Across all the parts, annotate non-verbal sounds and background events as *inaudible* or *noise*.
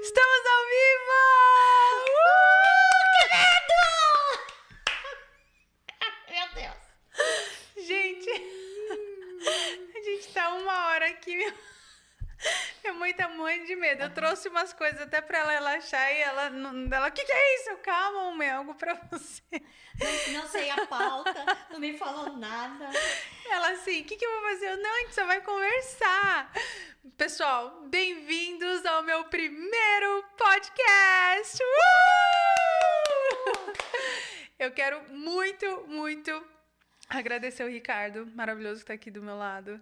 Estamos ao vivo! Uh! *laughs* Meu Deus. Gente, *laughs* a gente tá uma hora aqui. Minha mãe de medo. Eu trouxe umas coisas até pra ela relaxar e ela. Ela, o que, que é isso? Calma, mãe, algo pra você. Não, não sei a pauta, não me falou nada. Ela assim, o que, que eu vou fazer? Eu, não, a gente só vai conversar. Pessoal, bem-vindos ao meu primeiro podcast! Uh! Eu quero muito, muito agradecer o Ricardo, maravilhoso que tá aqui do meu lado,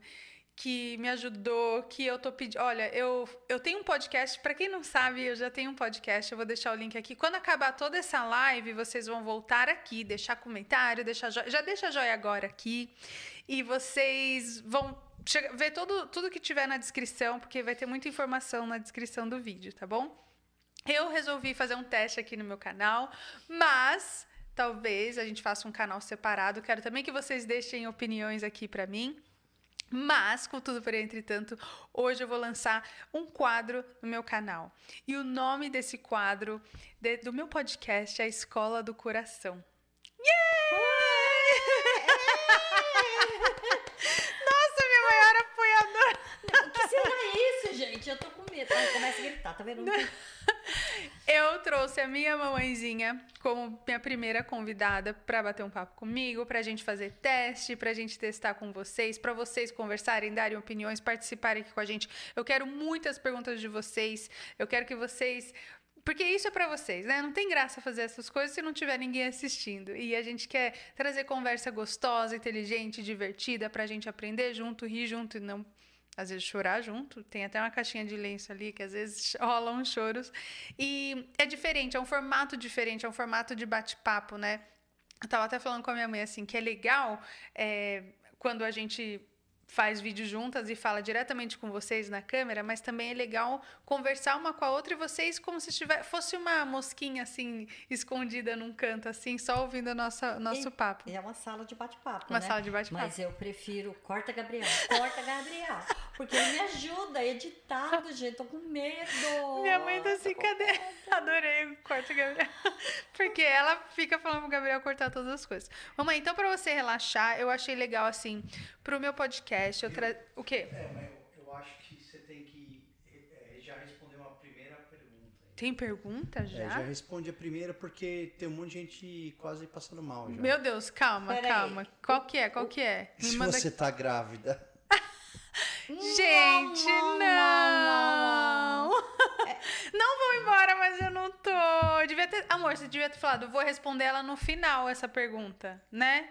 que me ajudou, que eu tô pedindo. Olha, eu, eu tenho um podcast, para quem não sabe, eu já tenho um podcast, eu vou deixar o link aqui. Quando acabar toda essa live, vocês vão voltar aqui, deixar comentário, deixar joia. Já deixa joia agora aqui. E vocês vão ver todo, tudo que tiver na descrição, porque vai ter muita informação na descrição do vídeo, tá bom? Eu resolvi fazer um teste aqui no meu canal, mas talvez a gente faça um canal separado. Quero também que vocês deixem opiniões aqui pra mim. Mas, contudo, porém, entretanto, hoje eu vou lançar um quadro no meu canal. E o nome desse quadro de- do meu podcast é a Escola do Coração. Yeah! Nossa, minha maior apoiadora! O que será isso, gente? Eu tô com medo. Ai, começa a gritar, tá vendo? *laughs* Eu trouxe a minha mamãezinha como minha primeira convidada para bater um papo comigo, pra gente fazer teste, pra gente testar com vocês, pra vocês conversarem, darem opiniões, participarem aqui com a gente. Eu quero muitas perguntas de vocês. Eu quero que vocês porque isso é pra vocês, né? Não tem graça fazer essas coisas se não tiver ninguém assistindo. E a gente quer trazer conversa gostosa, inteligente, divertida pra gente aprender junto, rir junto e não às vezes chorar junto. Tem até uma caixinha de lenço ali que às vezes *laughs* rolam choros. E é diferente, é um formato diferente, é um formato de bate-papo, né? Eu tava até falando com a minha mãe assim, que é legal é, quando a gente faz vídeo juntas e fala diretamente com vocês na câmera, mas também é legal conversar uma com a outra e vocês como se tiver, fosse uma mosquinha assim, escondida num canto assim, só ouvindo o nosso, E- papo. É uma sala de bate-papo, Uma né? sala de bate-papo. Mas eu prefiro corta Gabriel, corta Gabriel. Porque ele me ajuda, editado, gente. Tô com medo. Minha mãe tá assim, cadê? *laughs* Adorei o corte Gabriel. *laughs* Porque ela fica falando pro Gabriel cortar todas as coisas. Mamãe, então pra você relaxar, eu achei legal assim, pro meu podcast, eu tra... O quê? É, mas eu, eu acho que você tem que é, já responder uma primeira pergunta. Tem pergunta É, já? já responde a primeira porque tem um monte de gente quase passando mal já. Meu Deus, calma, Pera aí. calma. Qual que é? Qual que é? Me Se manda você tá grávida, *laughs* Gente, Não, não! não, não, *laughs* Não vou embora, mas eu não tô. Devia ter. Amor, você devia ter falado, vou responder ela no final, essa pergunta, né?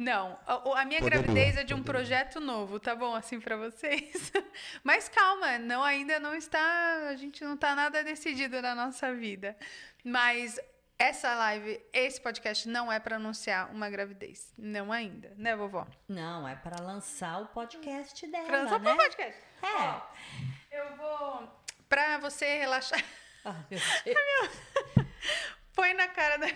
Não, a, a minha Poderia, gravidez é de um poderia. projeto novo, tá bom assim pra vocês? *laughs* Mas calma, não ainda não está, a gente não tá nada decidido na nossa vida. Mas essa live, esse podcast não é pra anunciar uma gravidez, não ainda, né, vovó? Não, é para lançar o podcast dela, Pra lançar né? o podcast. É. Ó, eu vou pra você relaxar. Ah, meu *laughs* Deus. Põe na cara da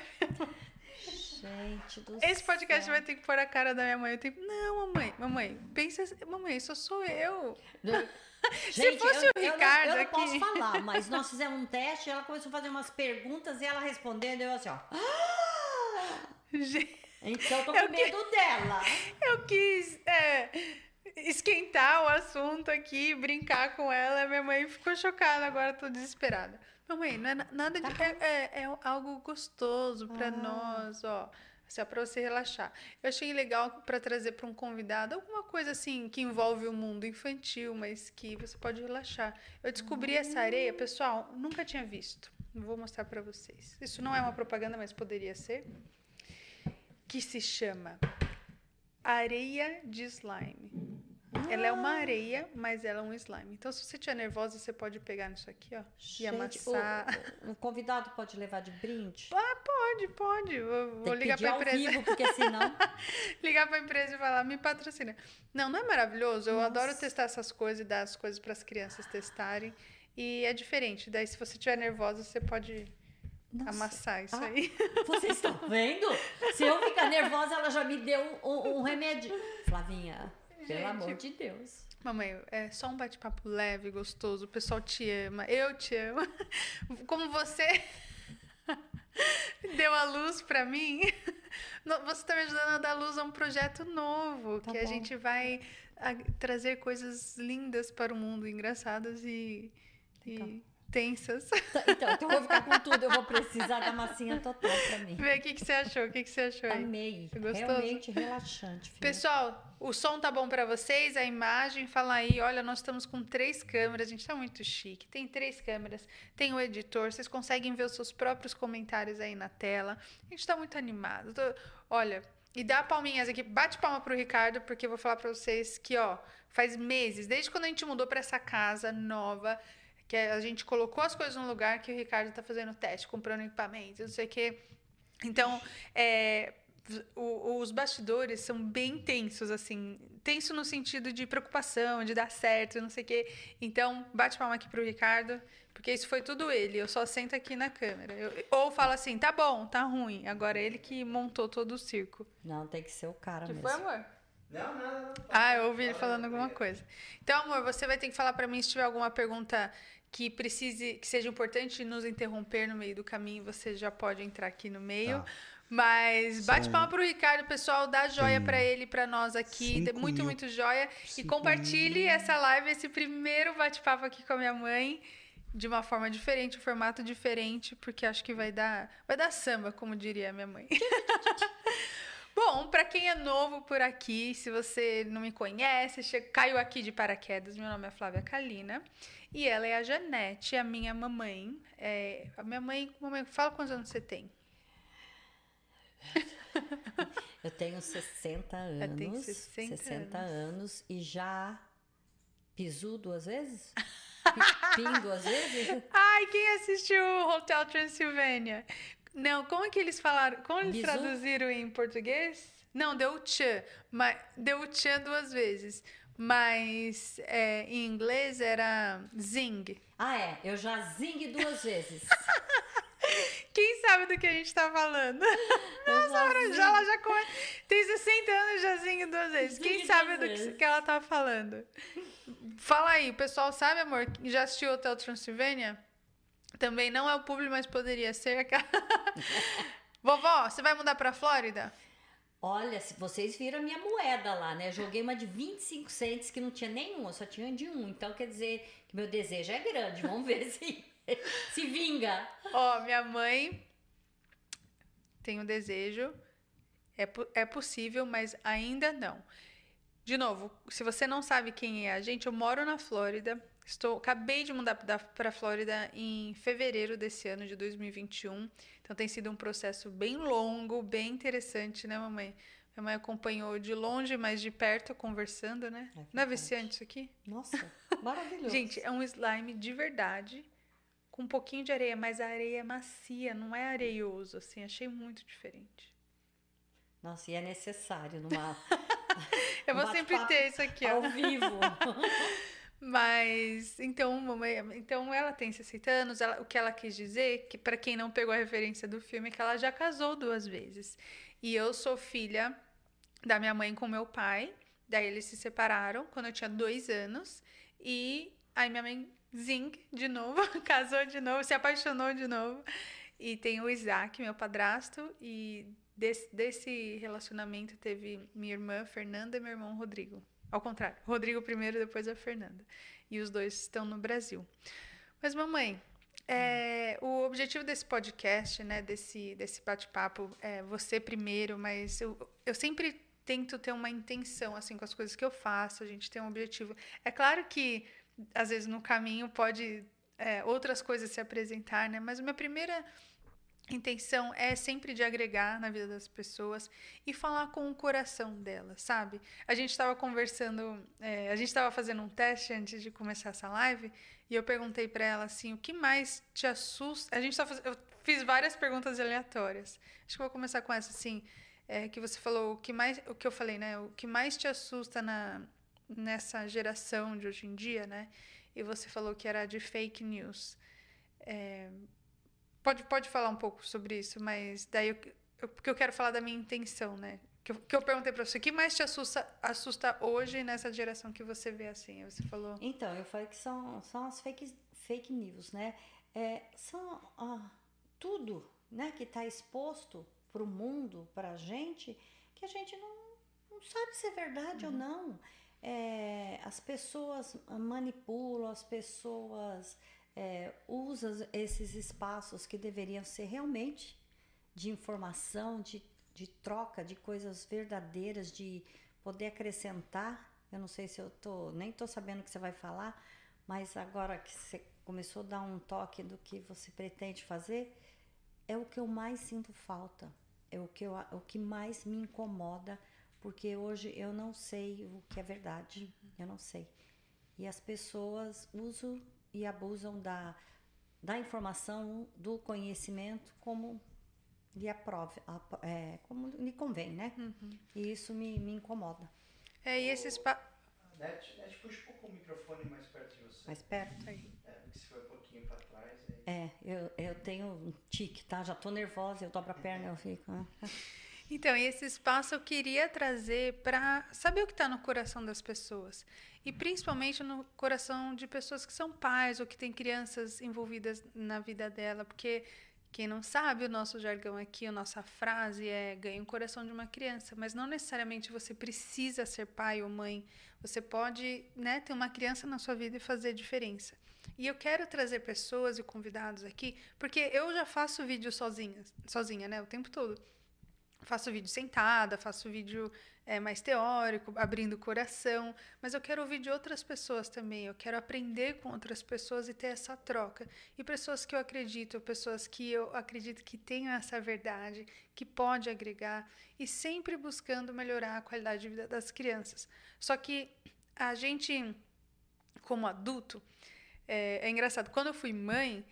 Gente do Esse podcast céu. vai ter que pôr a cara da minha mãe. Eu tenho... Não, mamãe, mamãe, pensa assim, mamãe, só sou eu. *laughs* Gente, fosse eu, o eu não- Ricardo eu não, aqui. posso falar, *laughs* mas nós fizemos um teste, ela começou a fazer umas perguntas e ela respondendo, eu assim, ó. "Ah!" Gente, Então eu tô Eu com que- medo dela. Eu quis é, esquentar o assunto aqui, brincar com ela. Minha mãe ficou chocada, agora eu tô desesperada. Mamãe, não é na- nada de. É, é- é algo gostoso pra Ah. nós, ó. Assim, ó, pra você relaxar. Eu achei legal pra trazer pra um convidado alguma coisa assim que envolve o mundo infantil, mas que você pode relaxar. Eu descobri essa areia, pessoal, nunca tinha visto. Vou mostrar pra vocês. Isso não é uma propaganda, mas poderia ser. Que se chama areia de slime. Ela é uma areia, mas ela é um slime. Então, se você estiver nervosa, você pode pegar nisso aqui, ó, e Gente, amassar. O, o convidado pode levar de brinde? Ah, pode, pode. Eu vou ligar pra ao empresa. vivo, porque senão... *laughs* ligar pra empresa e falar, me patrocina. Não, não é maravilhoso? Eu Nossa. adoro testar essas coisas e dar as coisas para as crianças testarem. E é diferente. Daí, se você estiver nervosa, você pode Nossa. amassar isso Ah. aí. *laughs* Vocês estão vendo? Se eu ficar nervosa, ela já me deu um, um- um remédio. Flavinha, Gente. pelo amor de Deus. Mamãe, é só um bate-papo leve, gostoso. O pessoal te ama. Eu te amo. *laughs* Como você *laughs* deu a luz pra mim, *laughs* você tá me ajudando a dar luz a um projeto novo. Tá que a bom. gente vai a- trazer coisas lindas para o mundo, engraçadas e, e tensas. Tá, Então, então eu vou ficar com tudo. Eu vou precisar da massinha total pra mim. Vê o que, que você achou. O que, que você achou aí? Amei. Gostoso? Realmente relaxante. filha. Pessoal, o som tá bom pra vocês? A imagem? Fala aí. Olha, nós estamos com três câmeras. A gente tá muito chique. Tem três câmeras. Tem o editor. Vocês conseguem ver os seus próprios comentários aí na tela. A gente tá muito animado. Tô- Olha, e dá palminhas aqui. Bate palma pro Ricardo, porque eu vou falar pra vocês que, ó, faz meses, desde quando a gente mudou pra essa casa nova, que a gente colocou as coisas no lugar que o Ricardo tá fazendo teste, comprando equipamentos, não sei o quê. Então, é, o- os bastidores são bem tensos, assim. Tenso no sentido de preocupação, de dar certo, não sei o quê. Então, bate palma aqui pro Ricardo, porque isso foi tudo ele. Eu só sento aqui na câmera. Eu- ou falo assim, tá bom, tá ruim. Agora ele que montou todo o circo. Não, tem que ser o cara Que mesmo. foi, amor? Não, não, não. Ah, eu ouvi ele falando alguma coisa. Então, amor, você vai ter que falar pra mim se tiver alguma pergunta que precise, que seja importante nos interromper no meio do caminho, você já pode entrar aqui no meio. Tá. Mas bate São- palma pro Ricardo, pessoal, dá joia pra ele, e pra nós aqui, cinco muito, mil- muito joia e cinco compartilhe mil. essa live, esse primeiro bate-papo aqui com a minha mãe. De uma forma diferente, um formato diferente, porque acho que vai dar, vai dar samba, como diria a minha mãe. *laughs* Bom, pra quem é novo por aqui, se você não me conhece, caiu aqui de paraquedas, meu nome é Flávia Kalina e ela é a Janete, a minha mamãe. É, a minha mãe, mamãe, fala quantos anos você tem? Eu tenho 60 Já *laughs* anos. tem 60 anos. e já pisu duas vezes? Pi- Pim duas vezes? *laughs* Ai, quem assistiu Hotel Transilvânia? Não, como é que eles falaram? Como eles Bizu? traduziram em português? Não, deu tchan, mas deu tchan duas vezes. Mas é, em inglês era zing. Ah, é. Eu já zing duas *laughs* vezes. Quem sabe do que a gente tá falando? Eu já Ela já, ela já come- tem 60 anos já zingue duas vezes. Quem sabe do que, que ela tá falando? Fala aí, o pessoal sabe, amor? Já assistiu Hotel Transilvânia? Também não é o público, mas poderia ser. *laughs* aquela- Vovó, você vai mudar pra Flórida? Olha, se vocês viram a minha moeda lá, né? Joguei uma de 25 cents que não tinha nenhuma, só tinha de um. Então quer dizer que meu desejo é grande. Vamos ver *laughs* se, *laughs* se vinga. Ó, minha mãe tem um desejo. É, é possível, mas ainda não. De novo, se você não sabe quem é a gente, eu moro na Flórida. Estou, acabei de mudar para a Flórida em fevereiro desse ano de 2021. Então tem sido um processo bem longo, bem interessante, né, mamãe? Minha mãe acompanhou de longe, mas de perto, conversando, né? É não é viciante isso aqui? Nossa, maravilhoso. *laughs* Gente, é um slime de verdade, com um pouquinho de areia, mas a areia é macia, não é areioso, assim, achei muito diferente. Nossa, e é necessário numa *laughs* Eu vou sempre ter isso aqui, ó. ao vivo. *laughs* Mas, então, mamãe, então ela tem 60 anos, ela- o que ela quis dizer, que para quem não pegou a referência do filme, é que ela já casou duas vezes. E eu sou filha da minha mãe com meu pai, daí eles se separaram quando eu tinha dois anos, e aí minha mãe, zing, de novo, *laughs* casou de novo, se apaixonou de novo, e tem o Isaac, meu padrasto, e desse, desse relacionamento teve minha irmã Fernanda e meu irmão Rodrigo. Ao contrário, Rodrigo primeiro, depois a Fernanda. E os dois estão no Brasil. Mas, mamãe, é, o objetivo desse podcast, né, desse, desse bate-papo, é você primeiro, mas eu, eu sempre tento ter uma intenção, assim, com as coisas que eu faço, a gente tem um objetivo. É claro que, às vezes, no caminho pode é, outras coisas se apresentar, né, mas minha primeira intenção é sempre de agregar na vida das pessoas e falar com o coração delas, sabe? A gente estava conversando, é, a gente estava fazendo um teste antes de começar essa live e eu perguntei para ela assim, o que mais te assusta? A gente tá eu fiz várias perguntas aleatórias. Acho que vou começar com essa assim, é, que você falou o que mais, o que eu falei, né? O que mais te assusta na nessa geração de hoje em dia, né? E você falou que era de fake news. É, pode, pode falar um pouco sobre isso, mas daí eu, eu- porque eu quero falar da minha intenção, né? que eu, que eu perguntei para você, o que mais te assusta, assusta hoje nessa geração que você vê assim? Você falou. Então, eu falei que são, são as fake, fake news, né? É, são ah, tudo né, que está exposto para o mundo, para a gente, que a gente não, não sabe se é verdade uhum. ou não. É, as pessoas manipulam, as pessoas é, usam esses espaços que deveriam ser realmente de informação, de de troca de coisas verdadeiras, de poder acrescentar. Eu não sei se eu tô, nem tô sabendo o que você vai falar, mas agora que você começou a dar um toque do que você pretende fazer, é o que eu mais sinto falta, é o que, eu, o que mais me incomoda, porque hoje eu não sei o que é verdade, uhum. eu não sei. E as pessoas usam e abusam da, da informação, do conhecimento como lhe aprove, é, como lhe convém, né? Uhum. E isso me, me incomoda. É, e esses... Pa... Net, Net, puxa um pouco o microfone mais perto de você. Mais perto? Aí. É, porque se foi um pouquinho para trás... Aí... É, eu, eu tenho um tique, tá? Já tô nervosa, eu dobro a perna, eu fico... *laughs* Então, esse espaço eu queria trazer para saber o que está no coração das pessoas. E principalmente no coração de pessoas que são pais ou que têm crianças envolvidas na vida dela. Porque quem não sabe, o nosso jargão aqui, a nossa frase é ganhe o coração de uma criança, mas não necessariamente você precisa ser pai ou mãe. Você pode né, ter uma criança na sua vida e fazer diferença. E eu quero trazer pessoas e convidados aqui, porque eu já faço vídeo sozinha, sozinha, né, o tempo todo. Faço vídeo sentada, faço vídeo é, mais teórico, abrindo o coração, mas eu quero ouvir de outras pessoas também. Eu quero aprender com outras pessoas e ter essa troca. E pessoas que eu acredito, pessoas que eu acredito que tenham essa verdade, que pode agregar e sempre buscando melhorar a qualidade de vida das crianças. Só que a gente, como adulto, é, é engraçado. Quando eu fui mãe,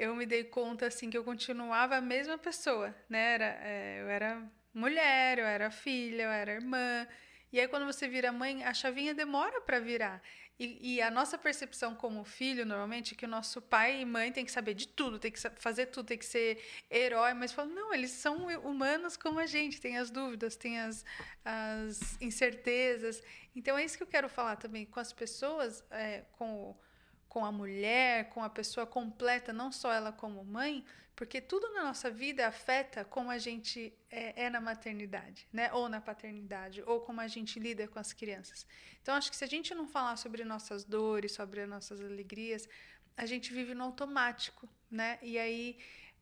eu me dei conta assim que eu continuava a mesma pessoa, né? Era, é, eu era mulher, eu era filha, eu era irmã. E aí, quando você vira mãe, a chavinha demora para virar. E, e, a nossa percepção como filho, normalmente, é que o nosso pai e mãe tem que saber de tudo, tem que fazer tudo, tem que ser herói, mas fala, não, eles são humanos como a gente, tem as dúvidas, tem as, as incertezas. Então, é isso que eu quero falar também com as pessoas, é, com, com a mulher, com a pessoa completa, não só ela como mãe, porque tudo na nossa vida afeta como a gente é, é, na maternidade, né? Ou na paternidade, ou como a gente lida com as crianças. Então, acho que se a gente não falar sobre nossas dores, sobre nossas alegrias, a gente vive no automático, né? E aí,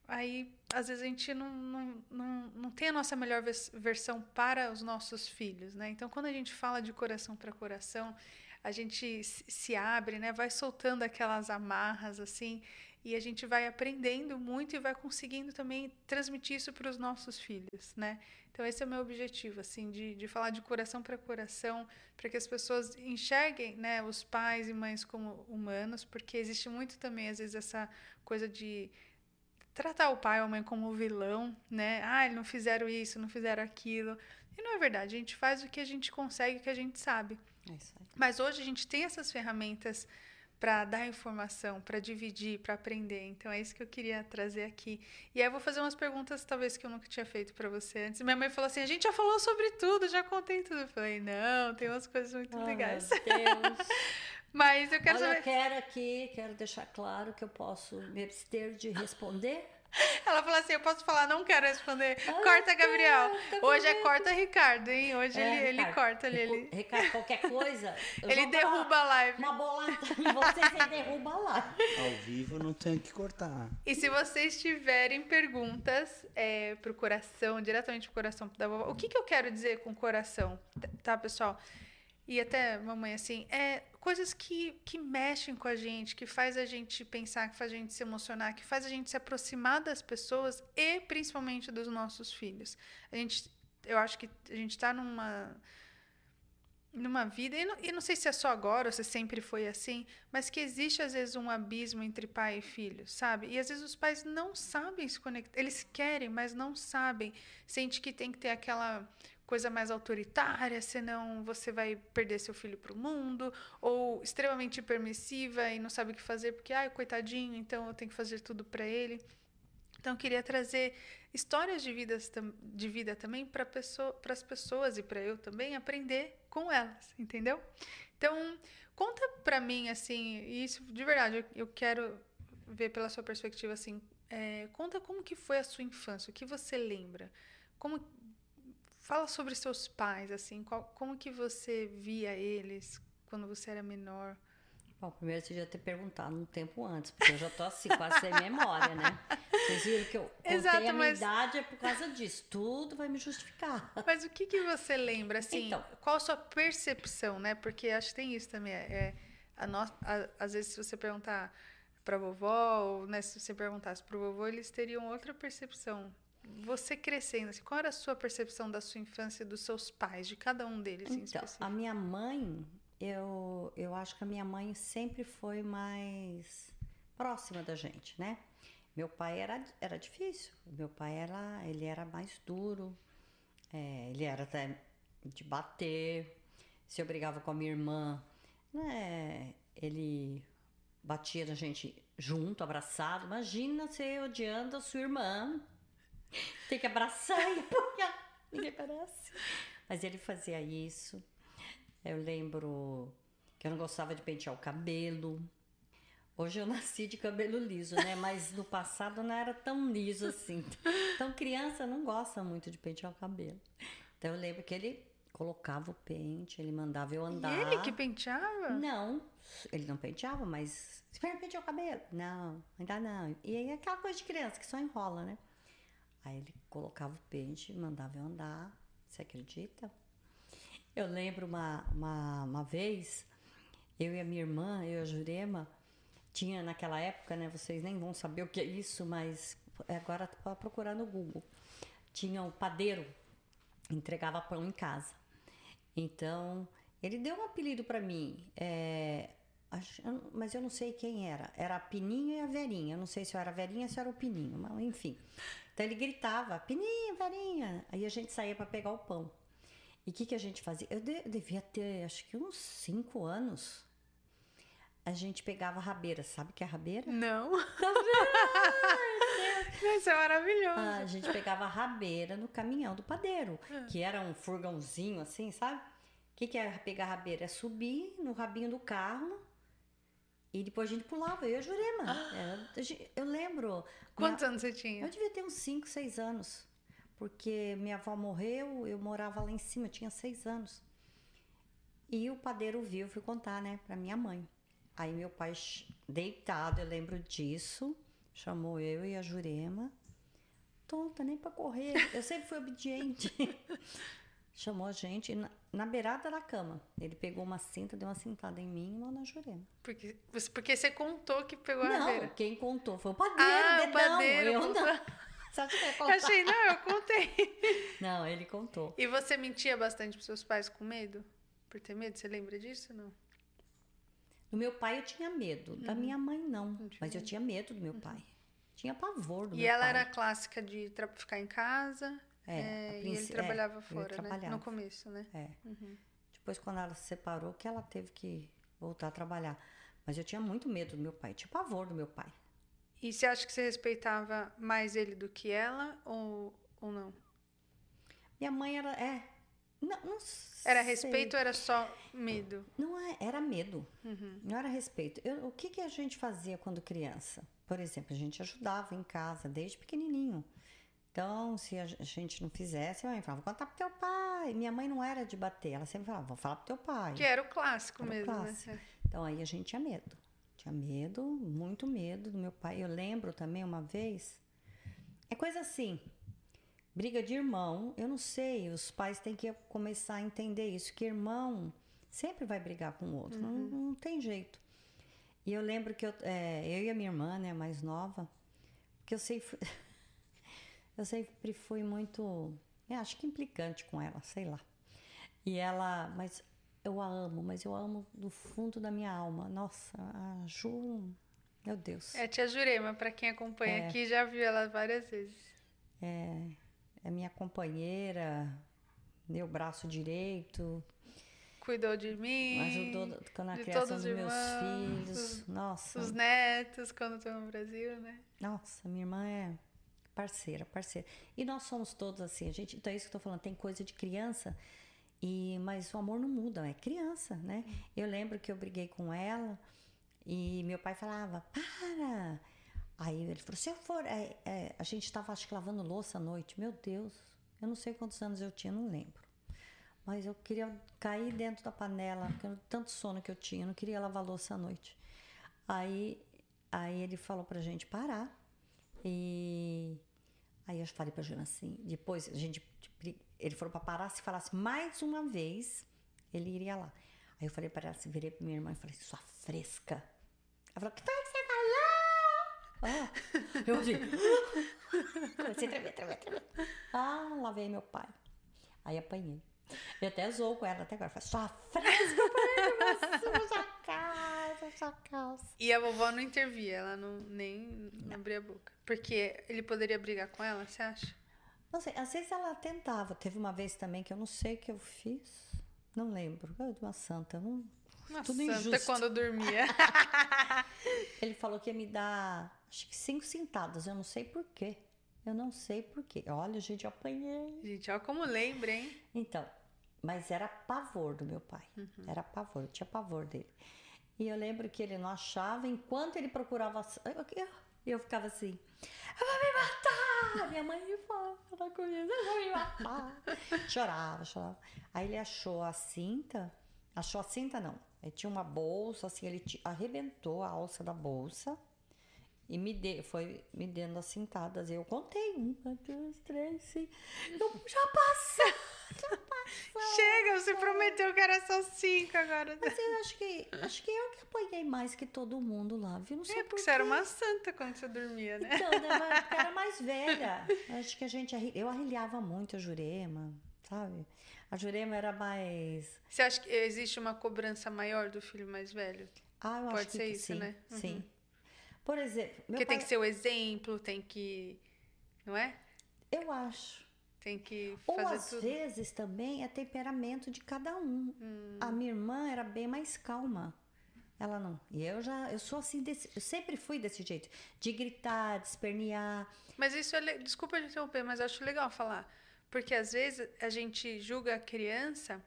aí às vezes a gente não, não, não, não tem a nossa melhor versão para os nossos filhos, né? Então, quando a gente fala de coração para coração, a gente se abre, né? Vai soltando aquelas amarras assim e a gente vai aprendendo muito e vai conseguindo também transmitir isso para os nossos filhos, né? Então esse é o meu objetivo, assim, de, de falar de coração para coração, para que as pessoas enxerguem, né, os pais e mães como humanos, porque existe muito também às vezes essa coisa de tratar o pai ou a mãe como vilão, né? Ah, não fizeram isso, não fizeram aquilo. E não é verdade, a gente faz o que a gente consegue, o que a gente sabe. É Mas hoje a gente tem essas ferramentas para dar informação, para dividir, para aprender. Então é isso que eu queria trazer aqui. E aí eu vou fazer umas perguntas talvez que eu nunca tinha feito para você antes. Minha mãe falou assim: "A gente já falou sobre tudo, já contei tudo". Eu falei: "Não, tem umas coisas muito oh, legais". Meu Deus. *laughs* Mas eu quero Olha, saber. Eu quero aqui, quero deixar claro que eu posso me abster de responder ela falou assim: eu posso falar, não quero responder. Ah, corta, Gabriel. Tá Hoje é corta Ricardo, hein? Hoje é, ele, ele corta ali. Ele... Ricardo, qualquer coisa. *laughs* ele derruba a live. Uma bolada em você, você derruba a live. Ao vivo não tem que cortar. E se vocês tiverem perguntas é, pro coração, diretamente pro coração da vovó, o que, que eu quero dizer com coração? Tá, pessoal? E até, mamãe, assim, é coisas que, que mexem com a gente, que faz a gente pensar, que faz a gente se emocionar, que faz a gente se aproximar das pessoas e principalmente dos nossos filhos. A gente, eu acho que a gente está numa numa vida, e não, e não sei se é só agora ou se sempre foi assim, mas que existe às vezes um abismo entre pai e filho, sabe? E às vezes os pais não sabem se conectar, eles querem, mas não sabem, sente que tem que ter aquela coisa mais autoritária, senão você vai perder seu filho para o mundo, ou extremamente permissiva e não sabe o que fazer porque, ai, coitadinho, então eu tenho que fazer tudo para ele. Então, eu queria trazer histórias de, vidas, de vida também para pessoa, as pessoas e para eu também aprender com elas, entendeu? Então, conta para mim, assim, isso de verdade, eu, eu quero ver pela sua perspectiva, assim, é, conta como que foi a sua infância, o que você lembra, como fala sobre seus pais, assim, qual, como que você via eles quando você era menor? Bom, primeiro você devia ter perguntado um tempo antes, porque eu já tô assim, quase sem memória, né? Vocês viram que eu *laughs* contei Exato, a minha mas- idade é por causa disso. Tudo vai me justificar. Mas o que, que você lembra, assim? Então. qual a sua percepção, né? Porque acho que tem isso também. É, é a no, a- às vezes, se você perguntar pra vovó, ou né, se você perguntasse pro vovô, eles teriam outra percepção. Você crescendo, assim, qual era a sua percepção da sua infância e dos seus pais, de cada um deles em Então, específico? a minha mãe, eu, eu acho que a minha mãe sempre foi mais próxima da gente, né? Meu pai era, era difícil. Meu pai era, ele era mais duro. É, ele era até de bater. Se eu brigava com a minha irmã, né? Ele batia na gente junto, abraçado. Imagina você odiando a sua irmã. Tem que abraçar e apoiar. Ninguém parece. Mas ele fazia isso. Eu lembro que eu não gostava de pentear o cabelo. Hoje eu nasci de cabelo liso, né? Mas no passado não era tão liso assim. Então criança não gosta muito de pentear o cabelo. Então eu lembro que ele colocava o pente, ele mandava eu E andar. ele que penteava? Não, ele não penteava, mas. Você vai pentear o cabelo? Não, ainda não. E aí é aquela coisa de criança que só enrola, né? Aí ele colocava o pente, mandava eu andar. Você acredita? Eu lembro uma, uma, uma vez, eu e a minha irmã, eu e a Jurema, tinha naquela época, né? Vocês nem vão saber o que é isso, mas agora para procurar no Google. Tinha o padeiro, entregava pão em casa. Então, ele deu um apelido para mim, é, mas eu não sei quem era. Era a Pininho e a Verinha. Eu não sei se eu era a Verinha ou se era o Pininho, mas enfim. Então ele gritava, Pininho, Verinha. Aí a gente saía para pegar o pão. E o que, que a gente fazia? Eu, de- eu devia ter, acho que uns cinco anos. A gente pegava rabeira. Sabe o que é rabeira? Não. *laughs* Tá *laughs* Isso é maravilhoso. Ah, a gente pegava rabeira no caminhão do padeiro, que era um furgãozinho assim, sabe? O que, que é pegar rabeira? É subir no rabinho do carro e depois a gente pulava. Eu e a Jurema. Era- a gente- eu lembro. Quantos minha- anos você tinha? Eu devia ter uns 5, 6 anos. Porque minha avó morreu, eu morava lá em cima, eu tinha 6 anos. E o padeiro viu, fui contar, né, pra minha mãe. Aí meu pai, deitado, eu lembro disso, chamou eu e a Jurema. Tonta, nem pra correr. Eu sempre fui obediente. *laughs* chamou a gente na, beirada da cama. Ele pegou uma cinta, deu uma cintada em mim e uma na Jurema. Porque, você- porque você contou que pegou a não, rabeira. quem contou foi o padeiro, Ah, o padeiro eu contou. não. *laughs* Só que eu achei, não, eu contei. *laughs* Não, ele contou. E você mentia bastante pros seus pais com medo? Por ter medo? Você lembra disso não? Do meu pai eu tinha medo, da Uhum. minha mãe não. Mas eu tinha medo do meu pai. Tinha pavor do E meu ela pai. era clássica de ficar em casa É, é, e ele é, trabalhava ele fora, né? No começo, né? É. Depois, quando ela se separou, que ela teve que voltar a trabalhar. Mas eu tinha muito medo do meu pai, tinha pavor do meu pai. E você acha que você respeitava mais ele do que ela ou, ou não? Minha mãe era. É. Não, não Era respeito ou era só medo? Não é, era medo. Uhum. Não era respeito. Eu- o que, que a gente fazia quando criança? Por exemplo, a gente ajudava em casa desde pequenininho. Então, se a gente não fizesse, a mãe falava, conta pro teu pai. Minha mãe não era de bater, ela sempre falava, vou falar pro teu pai. Que era o clássico Era o mesmo, clássico. né? Então aí a gente tinha medo. Tinha medo, muito medo do meu pai. Eu lembro também uma vez. É coisa assim. Briga de irmão, eu não sei, os pais têm que começar a entender isso, que irmão sempre vai brigar com o outro, não, não tem jeito. E eu lembro que eu, é, eu e a minha irmã, né, mais nova, porque eu sempre, eu sempre fui muito, eu acho que implicante com ela, sei lá. E ela, mas eu a amo, mas eu a amo do fundo da minha alma. Nossa, a Ju, meu Deus. É a tia Jurema, pra quem acompanha É. aqui, já viu ela várias vezes. É, é minha companheira, meu braço direito, Cuidou de mim. ajudou na de criação todos dos os meus irmãos, filhos. os- Nossa, Os netos, quando estão no Brasil, né? nossa, minha irmã é parceira, parceira. E nós somos todos assim, gente, então é isso que eu tô falando, tem coisa de criança, e mas o amor não muda, é criança, né? Eu lembro que eu briguei com ela e meu pai falava, para! Aí ele falou, se eu for, é, é, a gente tava acho que lavando louça à noite, meu Deus, eu não sei quantos anos eu tinha, não lembro. Mas eu queria cair dentro da panela, porque tanto sono que eu tinha, eu não queria lavar louça à noite. Aí, aí ele falou pra gente parar. E aí eu falei pra Jana assim, depois a gente ele falou pra parar, se falasse mais uma vez, ele iria lá. Aí eu falei para ela, assim, virei pra minha irmã e falei, sua fresca. Ela falou, que foi que você falou? Ah, *laughs* eu assim, comecei a tremer, tremer, tremer. Ah, lá veio meu pai. Aí apanhei. Eu até zoou com ela até agora. Falei, sua fresca, eu sua calça. E a vovó não intervia, ela não, nem não abria a boca. Porque ele poderia brigar com ela, você acha? Não sei, às vezes ela tentava. Teve uma vez também que eu não sei o que eu fiz. Não lembro. Eu de uma santa. Não... Uma Tudo santa injusto. quando eu dormia. *laughs* Ele falou que ia me dar, acho que cinco cintadas. Eu não sei por quê. Eu não sei por quê. Olha, gente, eu apanhei. Gente, olha como lembra, hein? Então, mas era pavor do meu pai. Era pavor, eu tinha pavor dele. E eu lembro que ele não achava, enquanto ele procurava. Eu, ficava assim: Eu vou me matar! Minha mãe me fala comigo, eu vou me matar. chorava, chorava. Aí ele achou a cinta, achou a cinta não. Ele tinha uma bolsa, assim, ele arrebentou a alça da bolsa e me deu, foi me dando as cintadas. Eu contei: uma, duas, três, cinco. Eu já passei! *laughs* Chega, você prometeu que era só cinco agora. Mas eu acho que acho que eu que apanhei mais que todo mundo lá, viu? Não sei É por porque você era uma santa quando você dormia, né? Então, né, *laughs* porque era mais velha. Acho que a gente eu arrilhava muito a Jurema, sabe? A Jurema era mais Você acha que existe uma cobrança maior do filho mais velho? Ah, eu Pode acho que ser isso, sim, né? Uhum. Sim. Por exemplo, Porque pai, tem que ser o exemplo, tem que. Não é? eu acho. Tem que Ou fazer às tudo. vezes também é temperamento de cada um. Hum. A minha irmã era bem mais calma. Ela não. E eu já, eu sou assim, desse, eu sempre fui desse jeito, de gritar, de espernear. Mas isso é. le- Desculpa te interromper, mas eu acho legal falar. Porque às vezes a gente julga a criança,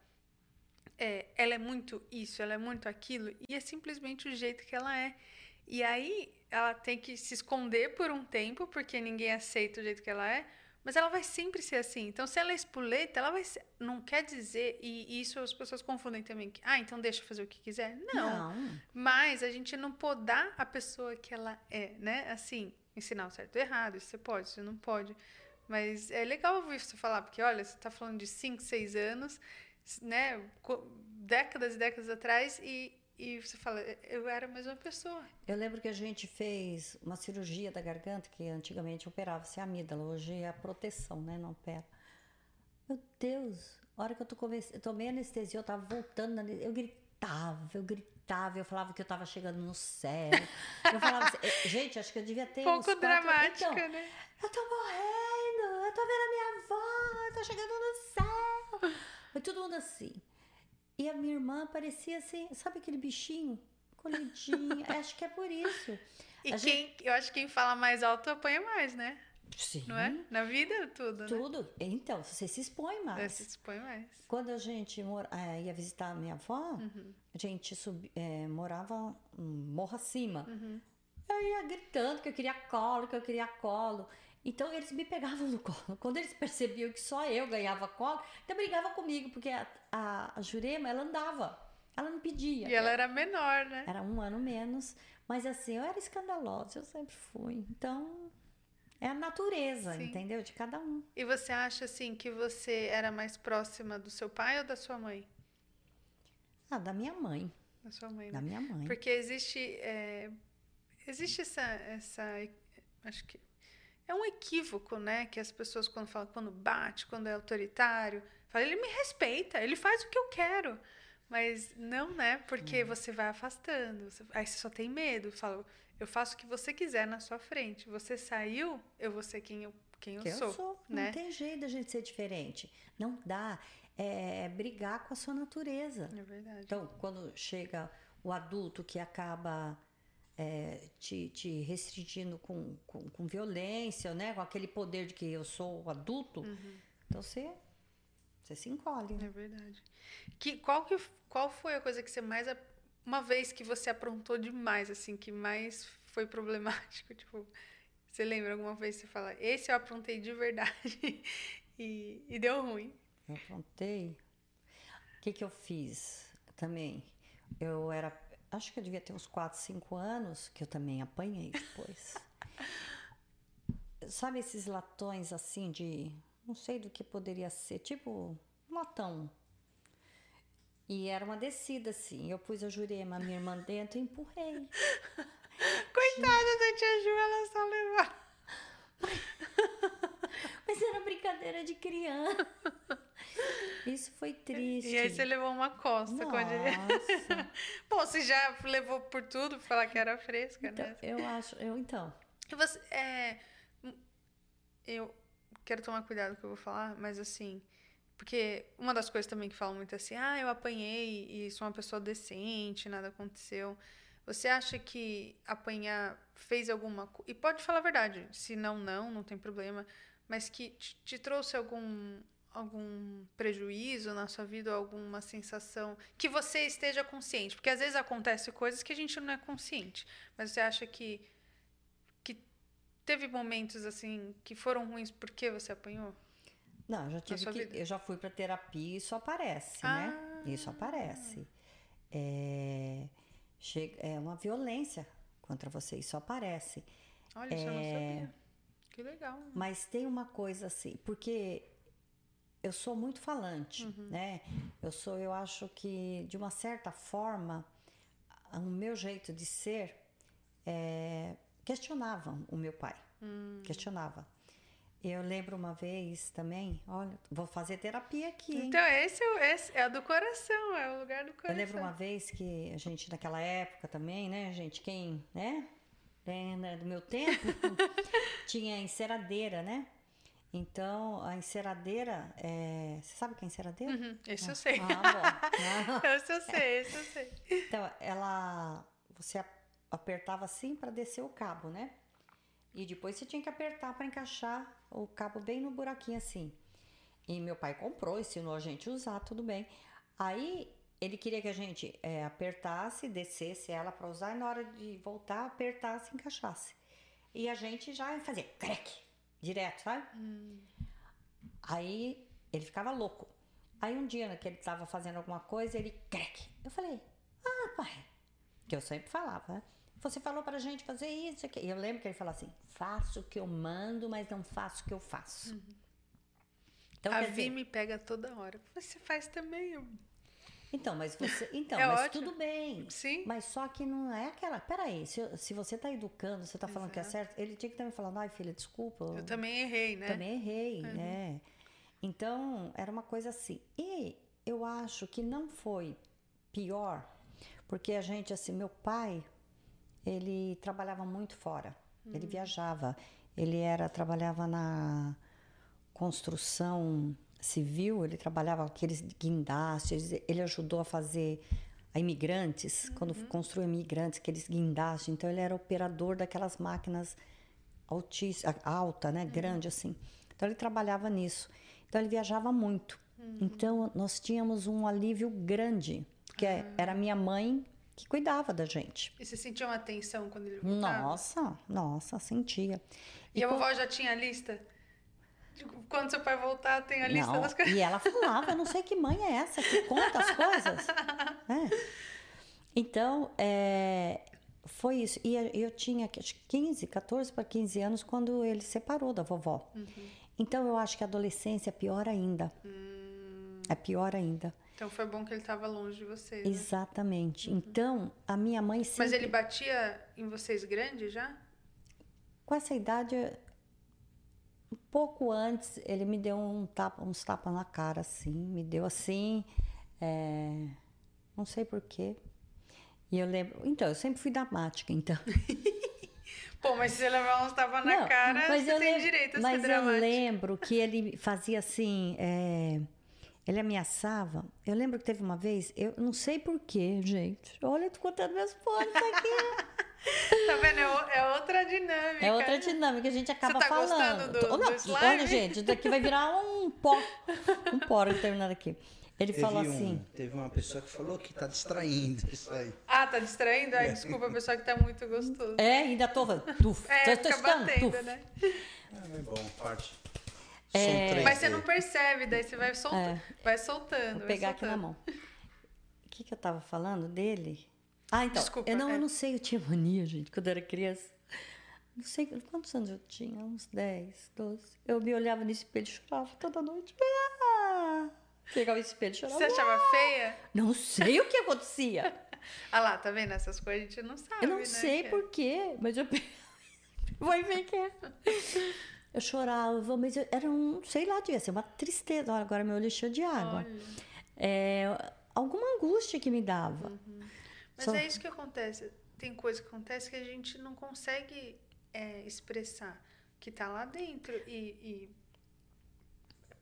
é, ela é muito isso, ela é muito aquilo, e é simplesmente o jeito que ela é. E aí ela tem que se esconder por um tempo, porque ninguém aceita o jeito que ela é, mas ela vai sempre ser assim. Então, se ela é espoleta, ela vai ser. Não quer dizer, e isso as pessoas confundem também, que, ah, então deixa eu fazer o que quiser. Não. Mas a gente não podar a pessoa que ela é, né? Assim, ensinar o certo e o errado, isso você pode, isso não pode. Mas é legal ouvir você falar, porque olha, você tá falando de 5, 6 anos, né? Décadas e décadas atrás, e, e você fala, eu era a mesma pessoa. Eu lembro que a gente fez uma cirurgia da garganta, que antigamente operava-se a amígdala, hoje é a proteção, né? Não opera. Meu Deus, a hora que eu, tô comece... eu tomei anestesia, eu tava voltando, eu gritava, eu gritava, eu falava que eu tava chegando no céu. Eu falava assim, eh, gente, acho que eu devia ter. Pouco quatro- dramática, Então, né? eu tô morrendo, eu tô vendo a minha avó, eu tô chegando no céu. Foi todo mundo assim. E a minha irmã parecia assim, sabe aquele bichinho? Colhidinha. *laughs* Acho que é por isso. E A quem, eu acho que quem fala mais alto apanha mais, né? Sim. Não é? Na vida, tudo, né? Tudo. Então, você se expõe É, mais. se expõe mais. Quando a gente mora, eh, ia visitar a minha avó, Uhum. a gente subi, eh, morava um morro acima. Uhum. Eu ia gritando que eu queria colo, que eu queria colo. Então eles me pegavam no *laughs* colo. Quando eles percebiam que só eu ganhava colo, então brigavam comigo, porque a, a, a Jurema, ela andava. Ela não pedia. E ela era menor, né? Era um ano menos. Mas assim, eu era escandalosa, eu sempre fui. Então, é a natureza, Sim. entendeu? De cada um. E você acha assim que você era mais próxima do seu pai ou da sua mãe? Ah, da minha mãe. Da sua mãe, né? Da minha mãe. Porque existe é, existe essa essa acho que é um equívoco, né, que as pessoas quando falam quando bate, quando é autoritário, fala ele me respeita, ele faz o que eu quero. Mas não, né? Porque você vai afastando. você- aí você só tem medo. Fala, eu faço o que você quiser na sua frente. Você saiu, eu vou ser quem eu, quem eu que sou. eu sou. né? Não tem jeito da gente ser diferente. Não dá. É brigar com a sua natureza. É verdade. Então, quando chega o adulto que acaba é, te, te restringindo com, com, com violência, né? Com aquele poder de que eu sou adulto. Então você, você se encolhe. né? É verdade. Que, qual, que, qual foi a coisa que você mais. Uma vez que você aprontou demais, assim, que mais foi problemático? *laughs* Tipo, você lembra alguma vez que você fala, esse eu aprontei de verdade *laughs* e, e deu ruim? Eu aprontei. O que, que eu fiz também? Eu era. Acho que eu devia ter uns 4, 5 anos, que eu também apanhei depois. *laughs* Sabe esses latões assim de. Não sei do que poderia ser, tipo um latão. E era uma descida assim. Eu pus a Jurema, minha irmã dentro e empurrei. *laughs* Coitada da tia Ju, ela só levou. Mas era brincadeira de criança. *laughs* Isso foi triste. E aí você levou uma costa quando ele... Nossa. *laughs* Bom, você já levou por tudo pra falar que era fresca, Então, né? eu acho, eu então. Você, é, eu quero tomar cuidado com o que eu vou falar, mas assim, porque uma das coisas também que falam muito é assim, ah, eu apanhei e sou uma pessoa decente, nada aconteceu. Você acha que apanhar fez alguma coisa? E pode falar a verdade, se não, não, não tem problema, mas que te, te trouxe algum algum prejuízo na sua vida alguma sensação que você esteja consciente, porque às vezes acontece coisas que a gente não é consciente, mas você acha que que teve momentos assim que foram ruins porque você apanhou? Não, eu já tive que, vida? eu já fui para terapia e isso aparece, Ah. né? Isso aparece. É, chega, é uma violência contra você, isso aparece. Olha, isso eu não É. sabia. Que legal. Mas tem uma coisa assim, porque eu sou muito falante, Uhum. né? Eu sou, eu acho que de uma certa forma, o meu jeito de ser é, questionava o meu pai, Hum. questionava. Eu lembro uma vez também, olha, vou fazer terapia aqui, hein? Então, esse é, o- esse é do coração, é o lugar do Eu coração. lembro uma vez que a gente, naquela época também, né, gente, quem, né, né, do meu tempo, *laughs* tinha enceradeira, né? Então, a enceradeira, é... você sabe o que é enceradeira? Uhum, esse eu sei. Ah, bom. *laughs* esse eu sei, esse eu sei. Então, ela, você apertava assim para descer o cabo, né? E depois você tinha que apertar para encaixar o cabo bem no buraquinho assim. E meu pai comprou, ensinou a gente a usar, tudo bem. Aí ele queria que a gente é, apertasse, descesse ela para usar e na hora de voltar apertasse, e encaixasse. E a gente já fazia crack direto, sabe? Aí ele ficava louco. Aí um dia né, que ele estava fazendo alguma coisa, ele crack. Eu falei, ah, pai, que eu sempre falava, né? Você falou pra gente fazer isso aqui. E eu lembro que ele falou assim: faço o que eu mando, mas não faço o que eu faço. Então, a Vi dizer, me pega toda hora. Você faz também. eu- então, mas você. *laughs* Então, É mas ótimo. tudo bem. Sim. Mas só que não é aquela. Peraí, se, se você tá educando, você tá falando que é Exato. certo, ele tinha que me falando, ai, filha, desculpa. Eu também errei, né? Também errei, né? Então, era uma coisa assim. E eu acho que não foi pior, porque a gente, assim, meu pai, ele trabalhava muito fora. Ele viajava. Ele era, trabalhava na construção civil, ele trabalhava aqueles guindastes, ele ajudou a fazer a imigrantes, quando construiu imigrantes, aqueles guindastes. Então, ele era operador daquelas máquinas altíssima, alta, né, grande assim. Então ele trabalhava nisso. Então ele viajava muito. Então nós tínhamos um alívio grande, que é- era minha mãe que cuidava da gente. E você sentiu uma tensão quando ele voltava? Nossa, nossa, sentia. E, a co- vovó já tinha a lista? Tipo, Quando seu pai voltar, tem a lista Não, das coisas. e ela falava, eu não sei que mãe é essa que conta as coisas. né? *laughs* Então, é, foi isso. E eu- tinha acho que 15, 14 para 15 anos quando ele separou da vovó. Então, eu acho que a adolescência é pior ainda. É pior ainda. Então foi bom que ele tava longe de vocês. né? Exatamente. Então, a minha mãe sempre... Mas ele batia em vocês grande já? Com essa idade, pouco antes, ele me deu um tapa, uns tapas na cara, assim. Me deu assim, é, não sei porquê. E eu lembro... Então, eu sempre fui dramática, então. *laughs* Pô, mas se você levar uns tapas na Não, cara, mas você eu tem lembro- direito a Mas ser eu dramático. lembro que ele fazia assim. é, ele ameaçava. Eu lembro que teve uma vez, eu não sei porquê, gente. Olha, eu tô contando meus pontos aqui. *laughs* Tá vendo? É, é outra dinâmica. É outra dinâmica, a gente acaba tá falando. gostando do- não, do slime? olha, gente, isso daqui vai virar um pó. Um pó terminando aqui. Ele Teve, falou um- assim. teve uma pessoa que falou que tá distraindo isso aí. Ah, tá distraindo? Ai, desculpa, pessoal que tá muito gostoso. É, ainda tô. Tuf, É, tô, escutando, batendo, tuf. né? Ah, é bom, parte. É, Som 3D. Mas você não percebe, daí você vai soltando. É. Vai soltando. Vou vai pegar aqui na soltando. mão. O que, que eu tava falando dele? Ah, então. Desculpa, eu não, é. eu não sei, eu tinha mania, gente, quando eu era criança. Não sei quantos anos eu tinha, uns 10, 12. Eu me olhava no espelho e chorava toda noite. Ah! Pegava o espelho e chorava. Você achava feia? Não sei o que acontecia. *laughs* Ah lá, tá vendo? Essas coisas a gente não sabe. Eu não né, sei é. por quê, mas eu vai ver que é. Eu chorava, mas eu- era um, sei lá, devia ser uma tristeza. Olha, Agora meu olho cheio de água. É, alguma angústia que me dava. Uhum. Mas Só- é isso que acontece. Tem coisa que acontece que a gente não consegue é, expressar. Que tá lá dentro. E. e-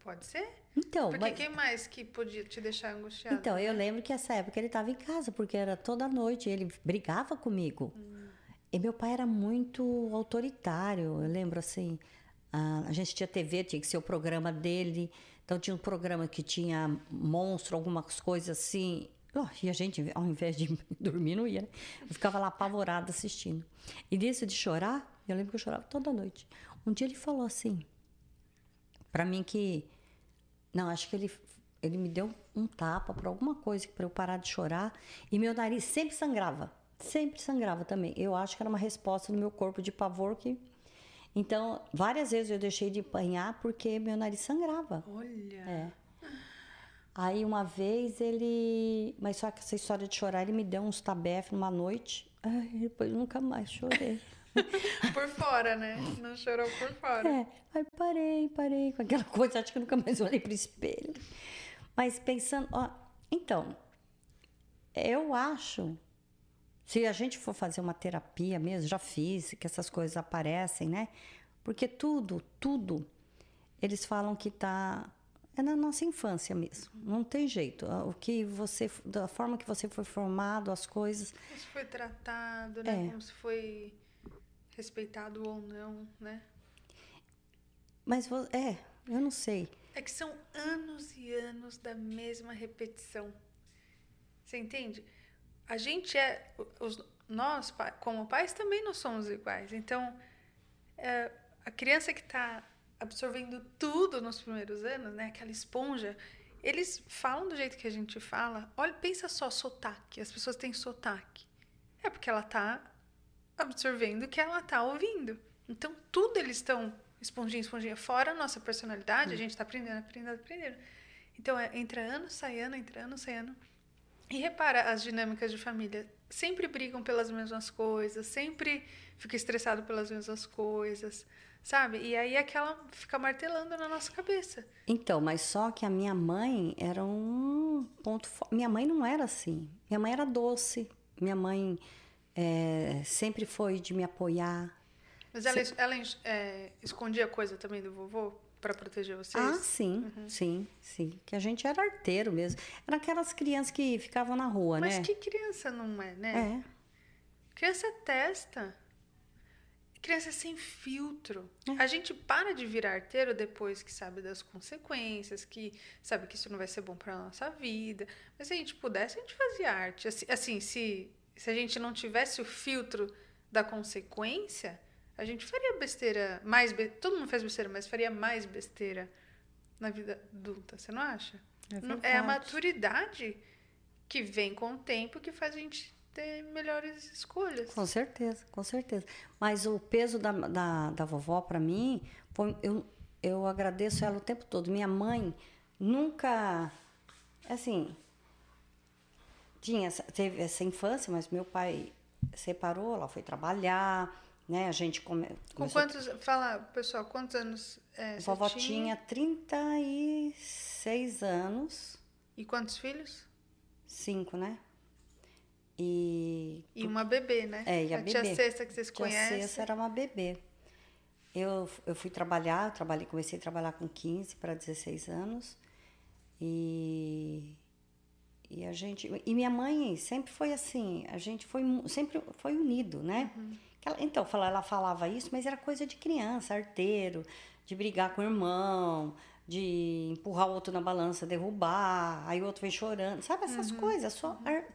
Pode ser? Então, Porque mas- quem mais que podia te deixar angustiado? então, eu lembro que essa época ele estava em casa, porque era toda noite, ele brigava comigo. E meu pai era muito autoritário, eu lembro assim. A, a gente tinha TV, tinha que ser o programa dele. Então tinha um programa que tinha monstro, algumas coisas assim. Oh, e a gente, ao invés de *laughs* dormir, não ia, né? Eu ficava lá apavorada assistindo. E nisso de chorar, eu lembro que eu chorava toda noite. Um dia ele falou assim, para mim que não, acho que ele, ele me deu um tapa por alguma coisa para eu parar de chorar e meu nariz sempre sangrava, sempre sangrava também. Eu acho que era uma resposta do meu corpo de pavor que então várias vezes eu deixei de apanhar porque meu nariz sangrava. Olha. É. Aí uma vez ele, mas só que essa história de chorar ele me deu uns tabef numa noite. Ai, depois eu nunca mais chorei. *laughs* Por fora, né? Não chorou por fora. É, aí parei, parei com aquela *laughs* coisa, acho que nunca mais olhei pro espelho. Mas pensando, ó, então, eu acho, se a gente for fazer uma terapia mesmo, já fiz, que essas coisas aparecem, né? Porque tudo, tudo, eles falam que tá é na nossa infância mesmo. Não tem jeito. O que você, da forma que você foi formado, as coisas, Como se foi tratado, né? É. Como se foi respeitado ou não, né? mas é, eu não sei. É que são anos e anos da mesma repetição. Você entende? A gente é. Os, nós, como pais, também não somos iguais. Então, é, a criança que está absorvendo tudo nos primeiros anos, né? Aquela esponja. Eles falam do jeito que a gente fala. Olha, pensa só, sotaque. As pessoas têm sotaque. É porque ela está absorvendo o que ela está ouvindo. Então, tudo eles estão esponjinha, esponjinha. Fora a nossa personalidade, a gente está aprendendo, aprendendo, aprendendo. Então, é, entra ano, sai ano, entra ano, sai ano. E repara as dinâmicas de família. Sempre brigam pelas mesmas coisas, sempre fica estressado pelas mesmas coisas, sabe? E aí aquela fica martelando na nossa cabeça. Então, mas só que a minha mãe era um ponto. fo- Minha mãe não era assim. Minha mãe era doce. Minha mãe eh, sempre foi de me apoiar. Mas ela, ela é, escondia coisa também do vovô para proteger vocês? Ah, sim, sim, sim. Que a gente era arteiro mesmo. Era aquelas crianças que ficavam na rua, Mas né? que criança não é, né? É. Criança é testa. Criança é sem filtro. É. A gente para de virar arteiro depois que sabe das consequências, que sabe que isso não vai ser bom para nossa vida. Mas se a gente pudesse, a gente fazia arte. Assim, assim, se, se a gente não tivesse o filtro da consequência, a gente faria besteira, mais be... todo mundo faz besteira, mas faria mais besteira na vida adulta, você não acha? É É a maturidade que vem com o tempo que faz a gente ter melhores escolhas. Com certeza, com certeza. Mas o peso da, da, da vovó, para mim, foi, eu, eu agradeço ela o tempo todo. Minha mãe nunca. Assim. Tinha, teve essa infância, mas meu pai separou, ela foi trabalhar, né? A gente come, Com quantos. Fala, pessoal, quantos anos é, A você vovó tinha? tinha 36 anos, E quantos filhos? cinco, né? E E uma bebê, né? É, e a tia bebê. Cesta que vocês Tia conhecem. Cessa era uma bebê. Eu, eu fui trabalhar, eu trabalhei, comecei a trabalhar com 15 para 16 anos. E, e a gente e minha mãe sempre foi assim, a gente foi sempre foi unido, né? Que ela- então, ela falava isso, mas era coisa de criança, arteiro, de brigar com o irmão, de empurrar o outro na balança, derrubar, aí o outro vem chorando, sabe essas coisas, só ar-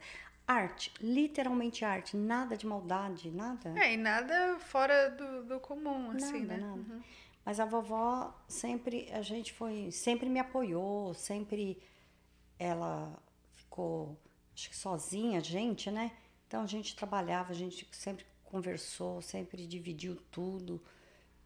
arte, literalmente arte, nada de maldade, nada. É, e nada fora do, do comum, assim, Nada, né? nada. Uhum. Mas a vovó sempre, a gente foi, sempre me apoiou, sempre ela ficou, acho que sozinha, a gente, né? Então a gente trabalhava, a gente sempre conversou, sempre dividiu tudo,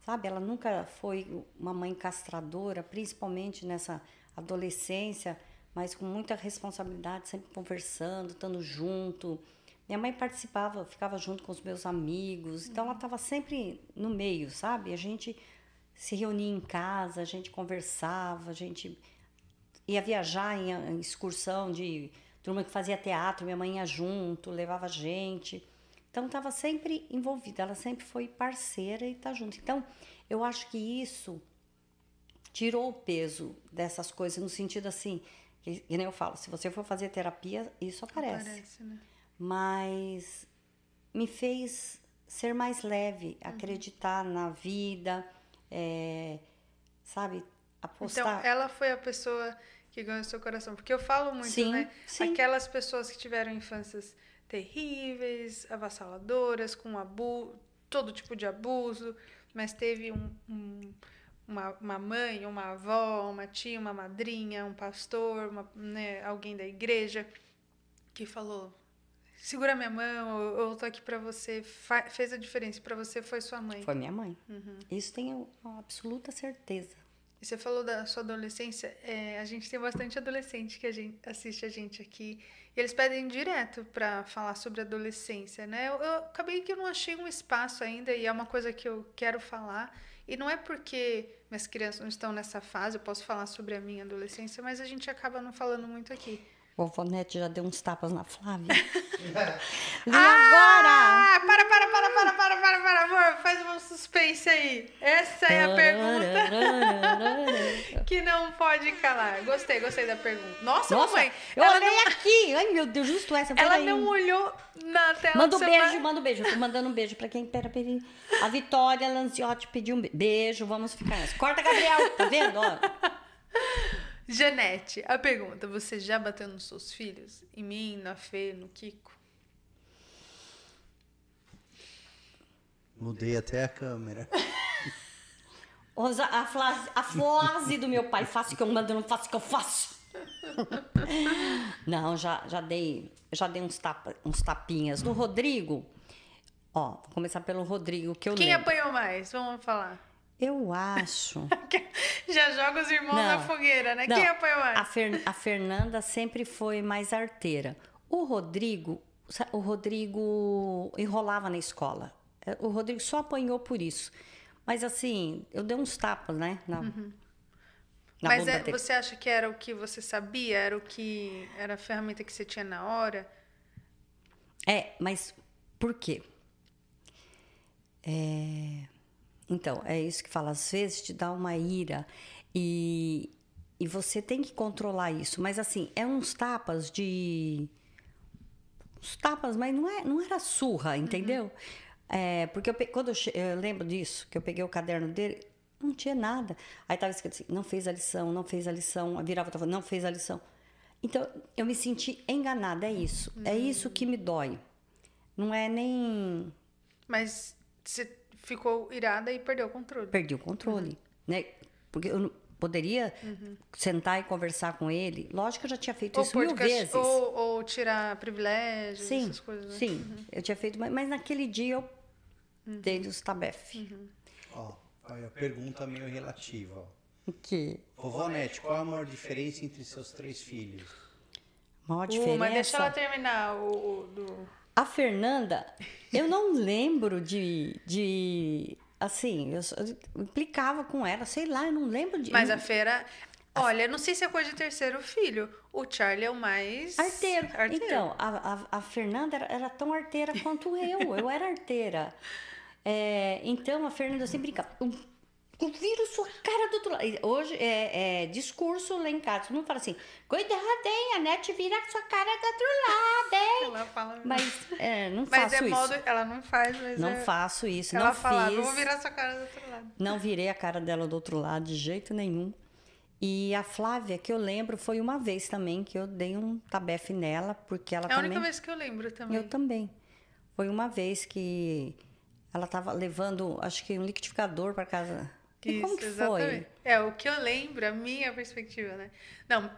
sabe? Ela nunca foi uma mãe castradora, principalmente nessa adolescência, mas com muita responsabilidade, sempre conversando, estando junto. Minha mãe participava, ficava junto com os meus amigos, então ela estava sempre no meio, sabe? A gente se reunia em casa, a gente conversava, a gente ia viajar em, excursão de turma que fazia teatro, minha mãe ia junto, levava gente. Então estava sempre envolvida, ela sempre foi parceira e tá junto. Então, eu acho que isso tirou o peso dessas coisas no sentido assim, que, que nem eu falo, se você for fazer terapia, isso aparece Parece, né? mas me fez ser mais leve, Uhum. acreditar na vida, é, sabe, Então, apostar. ela foi a pessoa que ganhou seu coração. Porque eu falo muito, Sim, né? sim. Aquelas pessoas que tiveram infâncias terríveis, avassaladoras, com abu todo tipo de abuso, mas teve um, um- uma, uma mãe, uma avó, uma tia, uma madrinha, um pastor, uma, né, alguém da igreja que falou segura minha mão, eu, eu tô aqui pra você, fa- fez a diferença para você foi sua mãe. Foi minha mãe. Uhum. Isso tenho absoluta certeza. E você falou da sua adolescência, é, a gente tem bastante adolescente que a gente assiste a gente aqui. E eles pedem direto para falar sobre adolescência, né? Eu, eu acabei que eu não achei um espaço ainda e é uma coisa que eu quero falar. E não é porque minhas crianças não estão nessa fase, eu posso falar sobre a minha adolescência, mas a gente acaba não falando muito aqui. Vovó Nete já deu uns tapas na Flávia. *laughs* e agora? Ah, para, para, para, para, para, para, para, amor, faz um suspense aí. Essa é a pergunta *laughs* que não pode calar. Gostei, gostei da pergunta. Nossa, Nossa, mamãe, eu ela olhei não, aqui. Ai, meu Deus, justo essa. ela peraí. não olhou na tela Manda um celular. beijo, manda um beijo. Eu tô mandando um beijo pra quem. Pera, pera. A Vitória Lanziotti pediu um be- beijo. Vamos ficar. nessa. Corta, Gabriel. Tá vendo? Ó. *laughs* Janete, a pergunta: você já bateu nos seus filhos? Em mim, na Fê, no Kiko? Mudei até a câmera. *laughs* A frase, a frase do meu pai: faço o que eu mando, não faço o que eu faço. *laughs* Não, já, já dei, já dei uns, tapa, uns tapinhas. No Rodrigo, ó, vou começar pelo Rodrigo, que eu Quem lembro. apanhou mais? Vamos falar. Eu acho. *laughs* Já joga os irmãos na Não. fogueira, né? Não, Quem apanhou mais? A, Fer- a Fernanda sempre foi mais arteira. O Rodrigo, o Rodrigo enrolava na escola. É, O Rodrigo só apanhou por isso. Mas assim, eu dei uns tapas, né? Na, na Uhum. Mas bunda é- você acha que era o que você sabia? Era o que. Era a ferramenta que você tinha na hora? É, mas por quê? É, Então, é isso que fala. Às vezes te dá uma ira e, e você tem que controlar isso. Mas assim, é uns tapas de. Uns tapas, mas não, é, não era surra, entendeu? É, porque eu quando eu, eu lembro disso, que eu peguei o caderno dele, não tinha nada. Aí tava escrito assim, não fez a lição, não fez a lição. Aí virava e tava, não fez a lição. Então, eu me senti enganada, é isso. É isso que me dói. Não é nem Mas você ficou irada e perdeu o controle. perdi o controle, né? Porque eu poderia sentar e conversar com ele. Lógico que eu já tinha feito isso pôr mil vezes. Ou, ou tirar privilégios, sim, essas coisas. né? sim, eu tinha feito, mas, mas naquele dia eu dei os tabefe. Ó, aí a pergunta meio relativa. Ó. Que Vovó Nete, qual a maior diferença entre seus três filhos? maior Uh, mas deixa diferença. ela terminar o, o do. A Fernanda, eu não lembro de, de assim, eu, eu implicava com ela, sei lá, eu não lembro de. Mas a feira. Olha, não sei se é coisa de terceiro filho. O Charlie é o mais. Arteiro. arteiro. Então, a, a, a Fernanda era, era tão arteira quanto eu. Eu era arteira. *laughs* É, então, a Fernanda sempre brincava. Eu viro sua cara do outro lado. Hoje é, é discurso lá em casa. Todo mundo fala assim: cuidado, hein? A net vira sua cara do outro lado, hein? *laughs* Ela fala. Mas é, não Mas faço é isso. modo. Ela não faz, mas. Não é, faço isso. Ela não fala, fiz. vou virar sua cara do outro lado. Não virei a cara dela do outro lado de jeito nenhum. E a Flávia, que eu lembro, foi uma vez também que eu dei um tabefe nela, porque ela É a também. única vez que eu lembro também. Eu também. Foi uma vez que ela estava levando, acho que um liquidificador para casa. E como que exatamente. foi? É, o que eu lembro, a minha perspectiva, né? Não,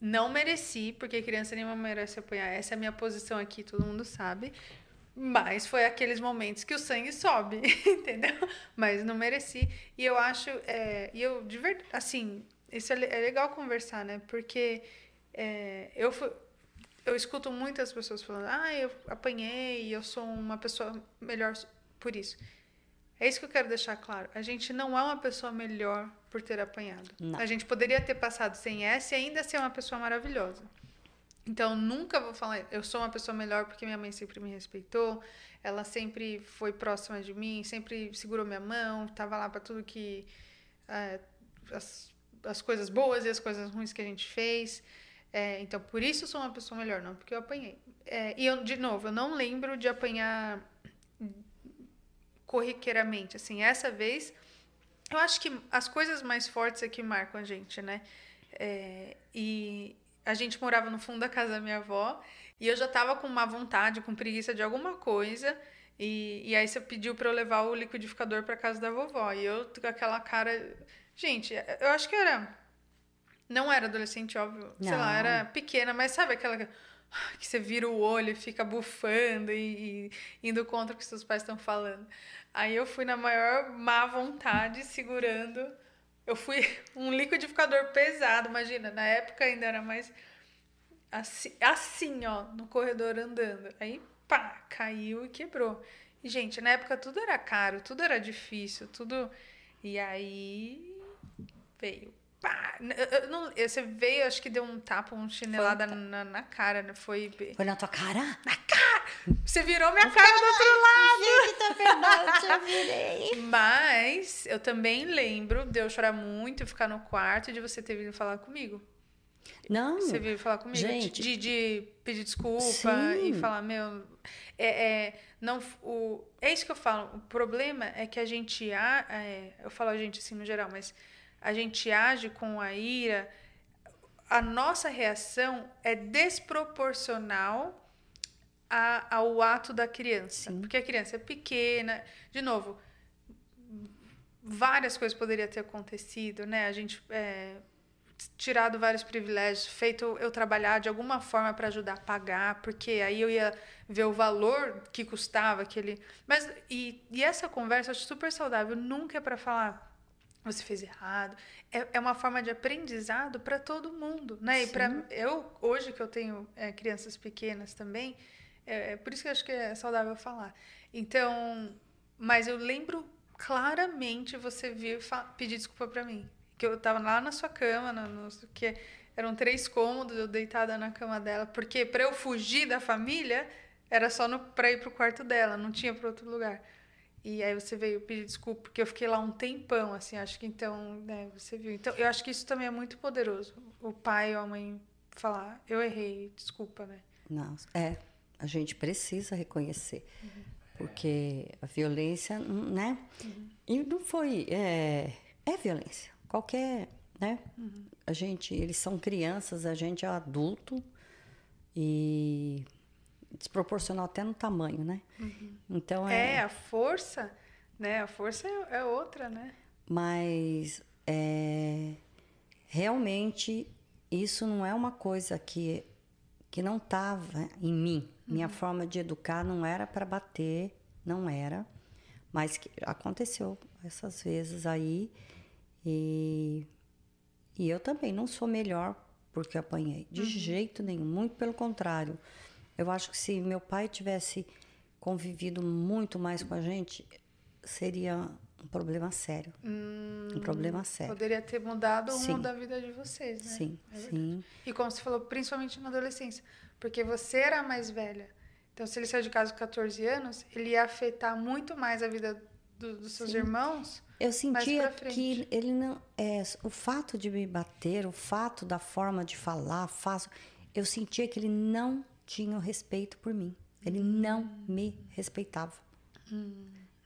não mereci, porque criança nenhuma merece apanhar. Essa é a minha posição aqui, todo mundo sabe. Mas foi aqueles momentos que o sangue sobe, *laughs* entendeu? Mas não mereci. E eu acho, é, e eu de verdade, assim, isso é, é legal conversar, né? Porque é, eu fui, eu escuto muitas pessoas falando, ah, eu apanhei, eu sou uma pessoa melhor por isso. É isso que eu quero deixar claro. A gente não é uma pessoa melhor por ter apanhado. Não. A gente poderia ter passado sem essa e ainda ser uma pessoa maravilhosa. Então, nunca vou falar, eu sou uma pessoa melhor porque minha mãe sempre me respeitou, ela sempre foi próxima de mim, sempre segurou minha mão, estava lá para tudo que. eh, as, as coisas boas e as coisas ruins que a gente fez. É, então, por isso eu sou uma pessoa melhor, não porque eu apanhei. É, e eu, de novo, eu não lembro de apanhar corriqueiramente. Assim, essa vez, eu acho que as coisas mais fortes é que marcam a gente, né? É, e a gente morava no fundo da casa da minha avó e eu já tava com uma vontade, com preguiça de alguma coisa. E, e aí você pediu para eu levar o liquidificador para casa da vovó. E eu com aquela cara. Gente, eu acho que era. Não era adolescente, óbvio. Sei lá, Não. era pequena, mas sabe aquela que que você vira o olho e fica bufando e, e indo contra o que seus pais estão falando. Aí eu fui na maior má vontade, segurando. Eu fui *laughs* um liquidificador pesado, imagina, na época ainda era mais assim, assim, ó, no corredor andando. Aí, pá, caiu e quebrou. E, gente, na época tudo era caro, tudo era difícil, tudo. E aí veio. Pá, eu- não- você veio, acho que deu um tapa, um chinelada na, na cara, né? Foi. Foi na tua cara? Você virou minha cara do outro lado. Gente, é verdade, eu *laughs* virei. Mas eu também lembro de eu chorar muito, ficar no quarto e de você ter vindo falar comigo. Não, Você veio falar comigo gente. de, de pedir desculpa Sim. e falar, meu, é, é, não, o, é isso que eu falo. O problema é que a gente, a, é, eu falo a gente assim no geral, mas a gente age com a ira, a nossa reação é desproporcional a- ao ato da criança. Sim. Porque a criança é pequena, de novo, várias coisas poderiam ter acontecido, né? A gente é, tirado vários privilégios, feito eu trabalhar de alguma forma para ajudar a pagar, porque aí eu ia ver o valor que custava aquele. Mas e, e essa conversa eu acho super saudável, nunca é para falar você fez errado. É, é uma forma de aprendizado para todo mundo, né? E para eu hoje que eu tenho é, crianças pequenas também, é, é por isso que eu acho que é saudável falar. Então, mas eu lembro claramente você vir pedir desculpa para mim, que eu tava lá na sua cama, no, no, que eram três cômodos, eu deitada na cama dela, porque para eu fugir da família era só para ir pro quarto dela, não tinha para outro lugar. E aí você veio pedir desculpa, porque eu fiquei lá um tempão, assim, acho que então, né, você viu. Então, eu acho que isso também é muito poderoso. O pai ou a mãe falar, eu errei, desculpa, né? Não, é, a gente precisa reconhecer, porque a violência, né? E não foi, é, é violência, qualquer, né? A gente, eles são crianças, a gente é adulto e desproporcional até no tamanho, né? Então É, a força, né? A força é, é outra, né? Mas é, realmente isso não é uma coisa que, que não estava em mim. Minha forma de educar não era para bater, não era. Mas que aconteceu essas vezes aí. E, e eu também não sou melhor porque apanhei. De jeito nenhum. Muito pelo contrário. Eu acho que se meu pai tivesse convivido muito mais com a gente, seria um problema sério. um problema sério. Poderia ter mudado o rumo Sim. da vida de vocês, né? Sim, É sim. E como você falou, principalmente na adolescência, porque você era a mais velha. Então, se ele saiu de casa com 14 anos, ele ia afetar muito mais a vida do- dos seus Sim. irmãos. Eu sentia que ele não. É, o fato de me bater, o fato da forma de falar, faço, eu sentia que ele não tinha o respeito por mim. Ele não me respeitava.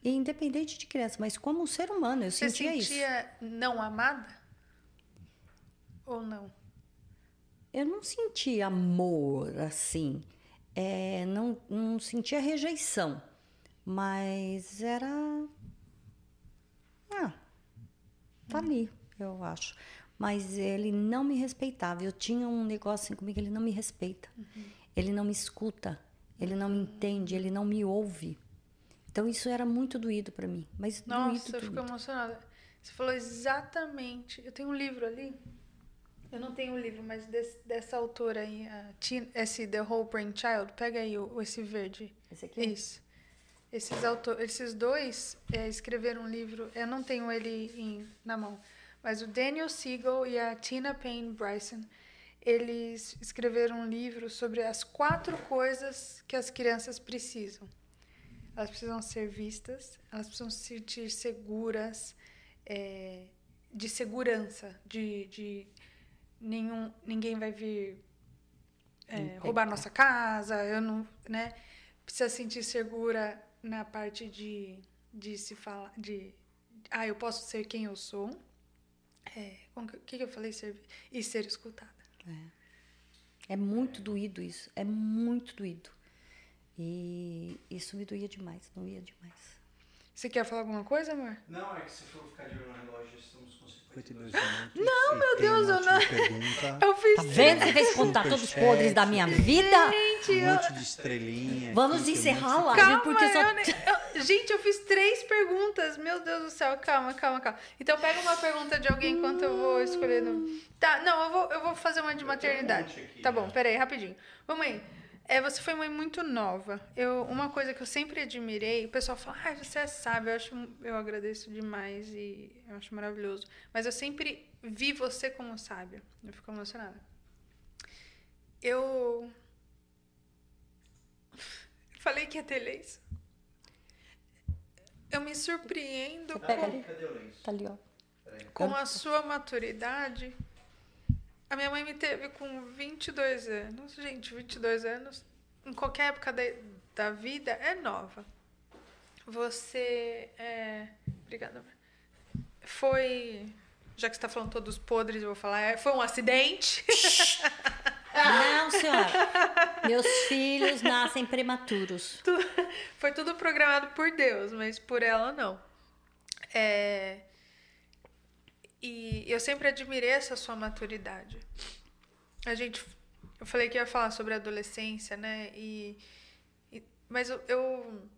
E independente de criança, mas como um ser humano, eu Você sentia, isso. sentia não amada? Ou não? Eu não sentia amor assim. É, não, não sentia rejeição. Mas era. Ah, tá ali, eu acho. Mas ele não me respeitava. Eu tinha um negócio assim comigo, ele não me respeita. Ele não me escuta. Ele não me entende. Ele não me ouve. Então isso era muito doído para mim. Mas Nossa, doído, eu fico emocionada. Você falou exatamente. Eu tenho um livro ali. Eu não tenho o livro, mas desse- dessa autora aí, a Tina, esse The Whole Brain Child. Pega aí o, esse verde. Esse aqui? Isso. Esses, autor, esses dois é, escreveram um livro. Eu não tenho ele em- na mão, mas o Daniel Siegel e a Tina Payne Bryson eles escreveram um livro sobre as quatro coisas que as crianças precisam. Elas precisam ser vistas, elas precisam se sentir seguras, é, de segurança, de, de nenhum, ninguém vai vir é, roubar nossa casa, eu não, né? Precisa se sentir segura na parte de, de se falar, de, ah, eu posso ser quem eu sou. É, o que, que eu falei? Ser, e ser escutada. É muito doído isso. É muito doído. E isso me doía demais. Doía demais. Você quer falar alguma coisa, amor? Não, é que se for ficar de olho no relógio, estamos com 52 minutos. Não, meu Deus, eu não- pergunta, *laughs* Eu fiz Tá vendo? Você fez contar todos os podres da minha vida? um monte de estrelinha. Vamos aqui, encerrar live, Calma, porque só. eu ne- eu- gente, eu fiz três perguntas. Meu Deus do céu, calma, calma, calma. Então pega uma pergunta de alguém enquanto eu vou escolhendo. Tá, não, eu vou, eu vou fazer uma de maternidade. aqui, Tá né? bom, peraí, rapidinho. Mamãe, é, você foi mãe muito nova. Eu, uma coisa que eu sempre admirei, o pessoal fala, ah, você é sábia, eu, acho, eu agradeço demais e eu acho maravilhoso. Mas eu sempre vi você como sábia. Eu fico emocionada. Eu *laughs* falei que ia ter leis. Eu me surpreendo com. Cadê o lenço? Tá ali, ó. Com a sua maturidade. A minha mãe me teve com 22 anos. Gente, 22 anos, em qualquer época da, da vida, é nova. Você é. Obrigada. Foi. Já que você está falando todos podres, eu vou falar. é, Foi um acidente. Não, senhora. Meus filhos nascem prematuros. Tu- Foi tudo programado por Deus, mas por ela não. É, E eu sempre admirei essa sua maturidade. A gente. Eu falei que ia falar sobre adolescência, né? E. e- mas eu, eu.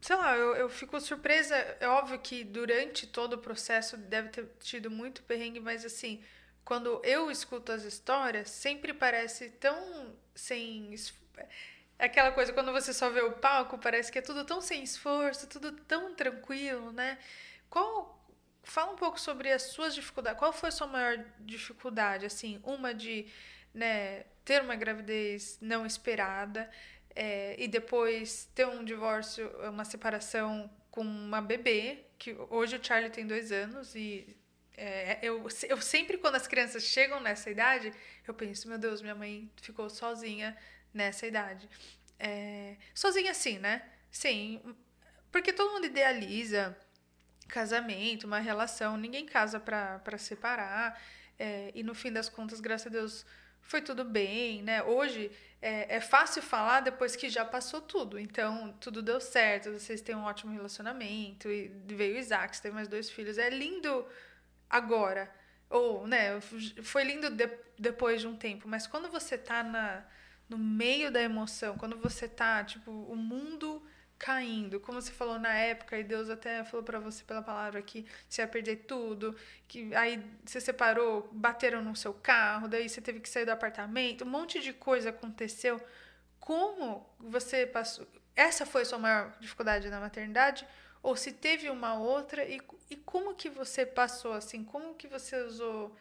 Sei lá, eu, eu fico surpresa. É óbvio que durante todo o processo deve ter tido muito perrengue, mas assim, quando eu escuto as histórias, sempre parece tão sem. es- Aquela coisa, quando você só vê o palco, parece que é tudo tão sem esforço, tudo tão tranquilo, né? Qual. Fala um pouco sobre as suas dificuldades. Qual foi a sua maior dificuldade? Assim, uma de né, ter uma gravidez não esperada é, e depois ter um divórcio, uma separação com uma bebê, que hoje o Charlie tem dois anos e é, eu, eu sempre, quando as crianças chegam nessa idade, eu penso, meu Deus, minha mãe ficou sozinha nessa idade. É, sozinha assim, né? Sim, porque todo mundo idealiza casamento, uma relação, ninguém casa pra separar, é, e no fim das contas, graças a Deus, foi tudo bem, né? Hoje é, é fácil falar depois que já passou tudo, então tudo deu certo, vocês têm um ótimo relacionamento, e veio o Isaac, você teve mais dois filhos, é lindo agora, ou, né, foi lindo de- depois de um tempo, mas quando você tá na, no meio da emoção, quando você tá, tipo, o mundo caindo, como você falou na época, e Deus até falou pra você pela palavra que você ia perder tudo, que aí você separou, bateram no seu carro, daí você teve que sair do apartamento, um monte de coisa aconteceu. Como você passou? Essa foi a sua maior dificuldade na maternidade? Ou se teve uma outra? E, e como que você passou assim? Como que você usou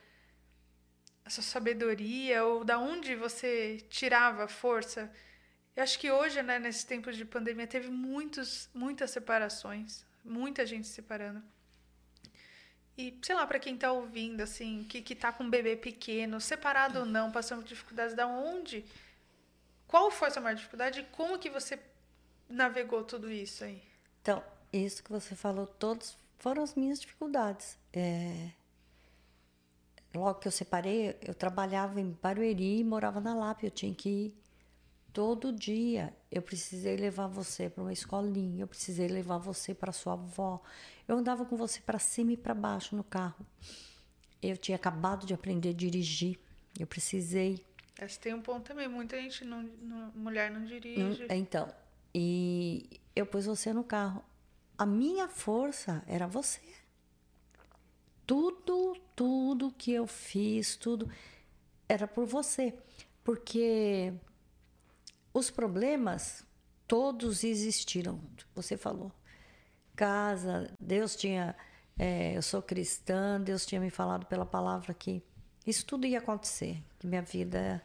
a sua sabedoria? Ou da onde você tirava força? Eu acho que hoje, né, nesse tempo de pandemia, teve muitos, muitas separações, muita gente se separando. E, sei lá, para quem tá ouvindo, assim, que, que tá com um bebê pequeno, separado ou não, passando por dificuldades, da onde? Qual foi a sua maior dificuldade e como que você navegou tudo isso aí? Então, isso que você falou, todos foram as minhas dificuldades. É, Logo que eu separei, eu trabalhava em Barueri e morava na Lapa. Eu tinha que ir todo dia. Eu precisei levar você para uma escolinha, eu precisei levar você para sua avó. Eu andava com você para cima e para baixo no carro. Eu tinha acabado de aprender a dirigir. Eu precisei. Esse tem um ponto também. Muita gente, não, não, mulher não dirige. Então, e eu pus você no carro. A minha força era você. Tudo, tudo que eu fiz, tudo era por você. Porque os problemas todos existiram. Você falou. Casa, Deus tinha. É, eu sou cristã, Deus tinha me falado pela palavra que isso tudo ia acontecer, que minha vida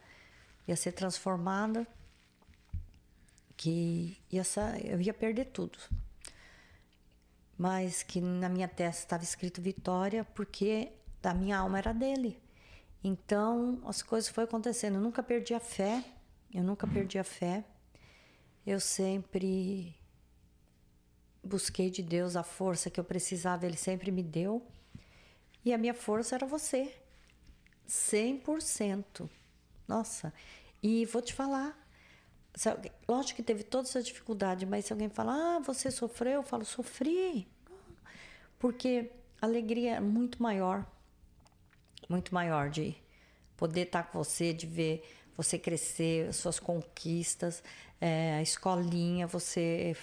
ia ser transformada, que ia, eu ia perder tudo mas que na minha testa estava escrito Vitória porque a minha alma era dele. Então as coisas foram acontecendo. Eu nunca perdi a fé, eu nunca perdi a fé. Eu sempre busquei de Deus a força que eu precisava, Ele sempre me deu. E a minha força era você, 100%. Nossa, e vou te falar, lógico que teve toda essa dificuldade, mas se alguém falar, ah, você sofreu, eu falo, sofri. Porque a alegria é muito maior, muito maior de poder estar com você, de ver você crescer, suas conquistas, é, a escolinha, você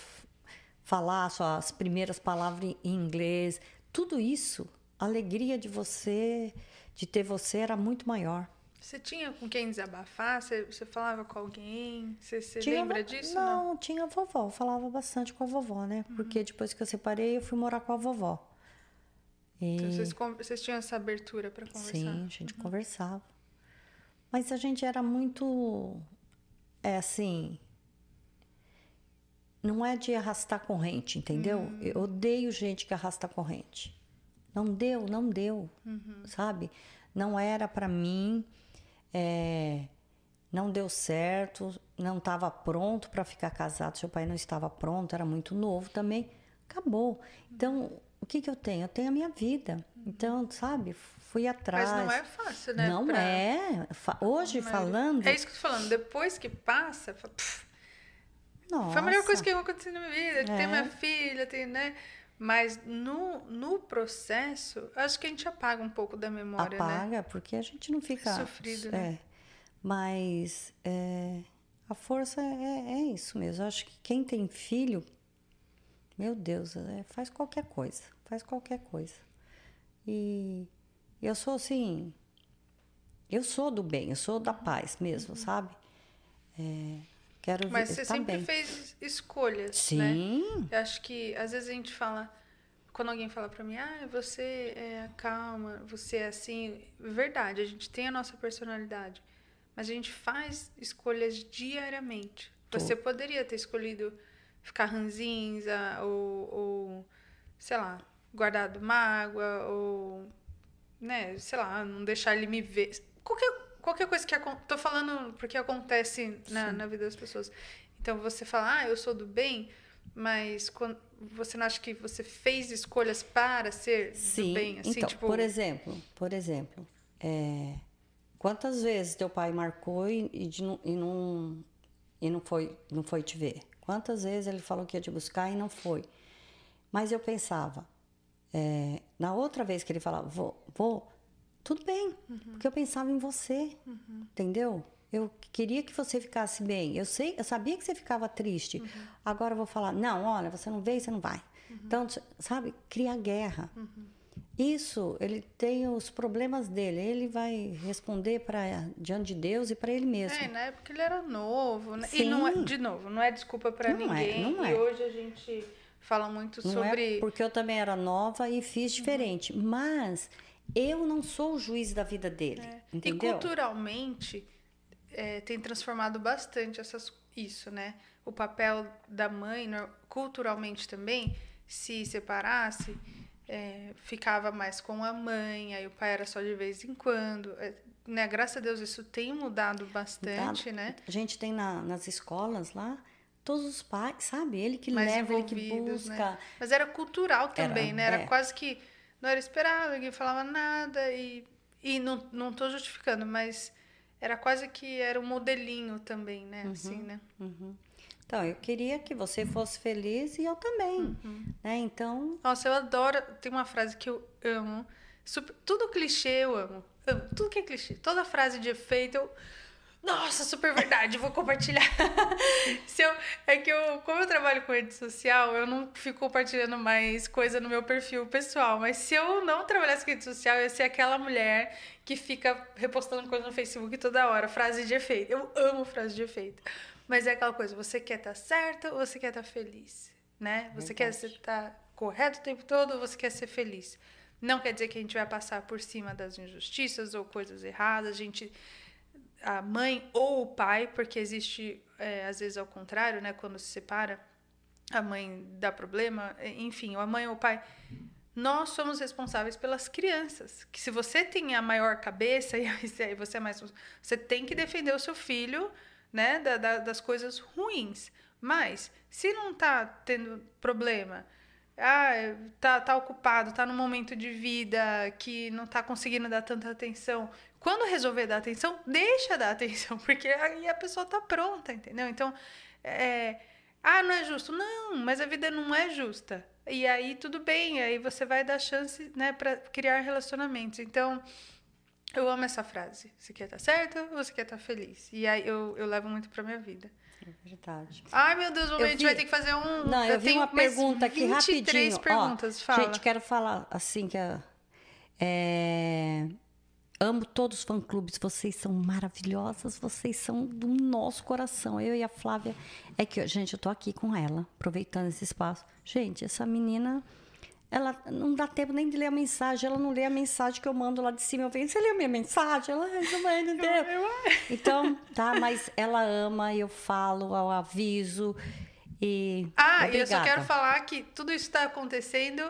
falar suas primeiras palavras em inglês, tudo isso, a alegria de você, de ter você era muito maior. Você tinha com quem desabafar? Você, você falava com alguém? Você, você tinha, lembra disso? Não, não, tinha a vovó. Eu falava bastante com a vovó, né? Uhum. Porque depois que eu separei, eu fui morar com a vovó. E... Então vocês, vocês tinham essa abertura para conversar? Sim, a gente uhum. conversava. Mas a gente era muito. É assim. Não é de arrastar corrente, entendeu? Uhum. Eu odeio gente que arrasta corrente. Não deu, não deu, uhum. sabe? Não era para mim é, não deu certo, não estava pronto para ficar casado, seu pai não estava pronto, era muito novo também. Acabou. Então, o que, que eu tenho? Eu tenho a minha vida. Então, sabe, fui atrás. Mas não é fácil, né? Não pra... é. Hoje, Mas falando. É isso que eu tô falando. Depois que passa, pff, Nossa. foi a melhor coisa que aconteceu na minha vida. É. Tem minha filha, tem, né? Mas no, no processo, acho que a gente apaga um pouco da memória, né? apaga, né? porque a gente não fica... Sofrido, né? É. Mas é, a força é, é isso mesmo. acho que quem tem filho, meu Deus, é, faz qualquer coisa. Faz qualquer coisa. E eu sou assim... Eu sou do bem, eu sou da paz mesmo, uhum. sabe? É, Quero Mas você sempre bem. fez escolhas, né? Sim. Né? Eu acho que às vezes a gente fala, quando alguém fala para mim, ah, você é calma, você é assim, verdade, a gente tem a nossa personalidade, mas a gente faz escolhas diariamente. Tô. Você poderia ter escolhido ficar ranzinza ou, ou sei lá, guardado mágoa ou né, sei lá, não deixar ele me ver. Qualquer qualquer coisa que tô falando porque acontece na, na vida das pessoas. Então você fala, ah, eu sou do bem, mas quando, você não acha que você fez escolhas para ser Sim. do bem? Assim, então, tipo... por exemplo, por exemplo, é, quantas vezes teu pai marcou e, e, de, e, não e não foi não foi te ver? Quantas vezes ele falou que ia te buscar e não foi? Mas eu pensava, é, na outra vez que ele falava, vou, vou, tudo bem, uhum. porque eu pensava em você, uhum. entendeu? Eu queria que você ficasse bem. Eu sei, eu sabia que você ficava triste. Uhum. Agora eu vou falar, não, olha, você não veio, você não vai. Uhum. Então, sabe, cria guerra. Uhum. Isso, ele tem os problemas dele. Ele vai responder para diante de Deus e para ele mesmo. É, na época ele era novo, né? E não é, de novo, não é desculpa para é, ninguém. É, não é. E hoje a gente fala muito não é sobre. É porque eu também era nova e fiz diferente. Mas eu não sou o juiz da vida dele, é. entendeu? E culturalmente é, tem transformado bastante essas, isso, né? O papel da mãe, culturalmente também, se separasse, é, ficava mais com a mãe, aí o pai era só de vez em quando. É, né? Graças a Deus isso tem mudado bastante, né? A gente tem na- nas escolas lá todos os pais, sabe? Ele que Mais leva, ele que né? busca. Mas era cultural também, Era, né? Era é. quase que não era esperado, ninguém falava nada e, e não, não tô justificando, mas era quase que era um modelinho também, né? Assim, né? Uhum. Então, eu queria que você fosse feliz e eu também, Uhum. né? Então, Nossa, eu adoro. Tem uma frase que eu amo. Super- tudo clichê eu amo. Amo. Tudo que é clichê. Toda frase de efeito eu. Nossa, super verdade, vou compartilhar. *laughs* Se eu, é que eu, como eu trabalho com rede social, eu não fico compartilhando mais coisa no meu perfil pessoal. Mas se eu não trabalhasse com rede social, eu ia ser aquela mulher que fica repostando coisa no Facebook toda hora, frase de efeito. Eu amo frase de efeito. Mas é aquela coisa, você quer estar certo ou você quer estar feliz? Né? Você quer Verdade. estar correto o tempo todo ou você quer ser feliz? Não quer dizer que a gente vai passar por cima das injustiças ou coisas erradas. A gente, a mãe ou o pai, porque existe é, às vezes ao contrário, né? Quando se separa, a mãe dá problema, enfim, a mãe ou o pai. Nós somos responsáveis pelas crianças. Que se você tem a maior cabeça *laughs* e aí você é mais, você tem que defender o seu filho, né? da- da- das coisas ruins. Mas se não tá tendo problema, ah, tá, tá ocupado, tá num momento de vida que não tá conseguindo dar tanta atenção. Quando resolver dar atenção, deixa dar *laughs* atenção, porque aí a pessoa tá pronta, entendeu? Então, é, ah, não é justo. Não, mas a vida não é justa. E aí tudo bem, aí você vai dar chance, né, para criar relacionamentos. Então, eu amo essa frase. Você quer estar certo ou você quer estar feliz? E aí eu, eu levo muito pra minha vida. É verdade. Ai, meu Deus, Eu a gente vi- vai ter que fazer um. Não, eu, vi tenho uma pergunta aqui 23 rapidinho. perguntas, Ó, fala. Gente, quero falar assim que a- é, amo todos os fã-clubes, vocês são maravilhosas, vocês são do nosso coração. Eu e a Flávia, é que, gente, eu tô aqui com ela, aproveitando esse espaço. Gente, essa menina, ela não dá tempo nem de ler a mensagem, ela não lê a mensagem que eu mando lá de cima. Eu venho, você leu minha mensagem? Ela, mãe de Deus. Então, tá, mas ela ama, eu falo, eu aviso. E Ah, e eu só obrigada. quero falar que tudo isso está acontecendo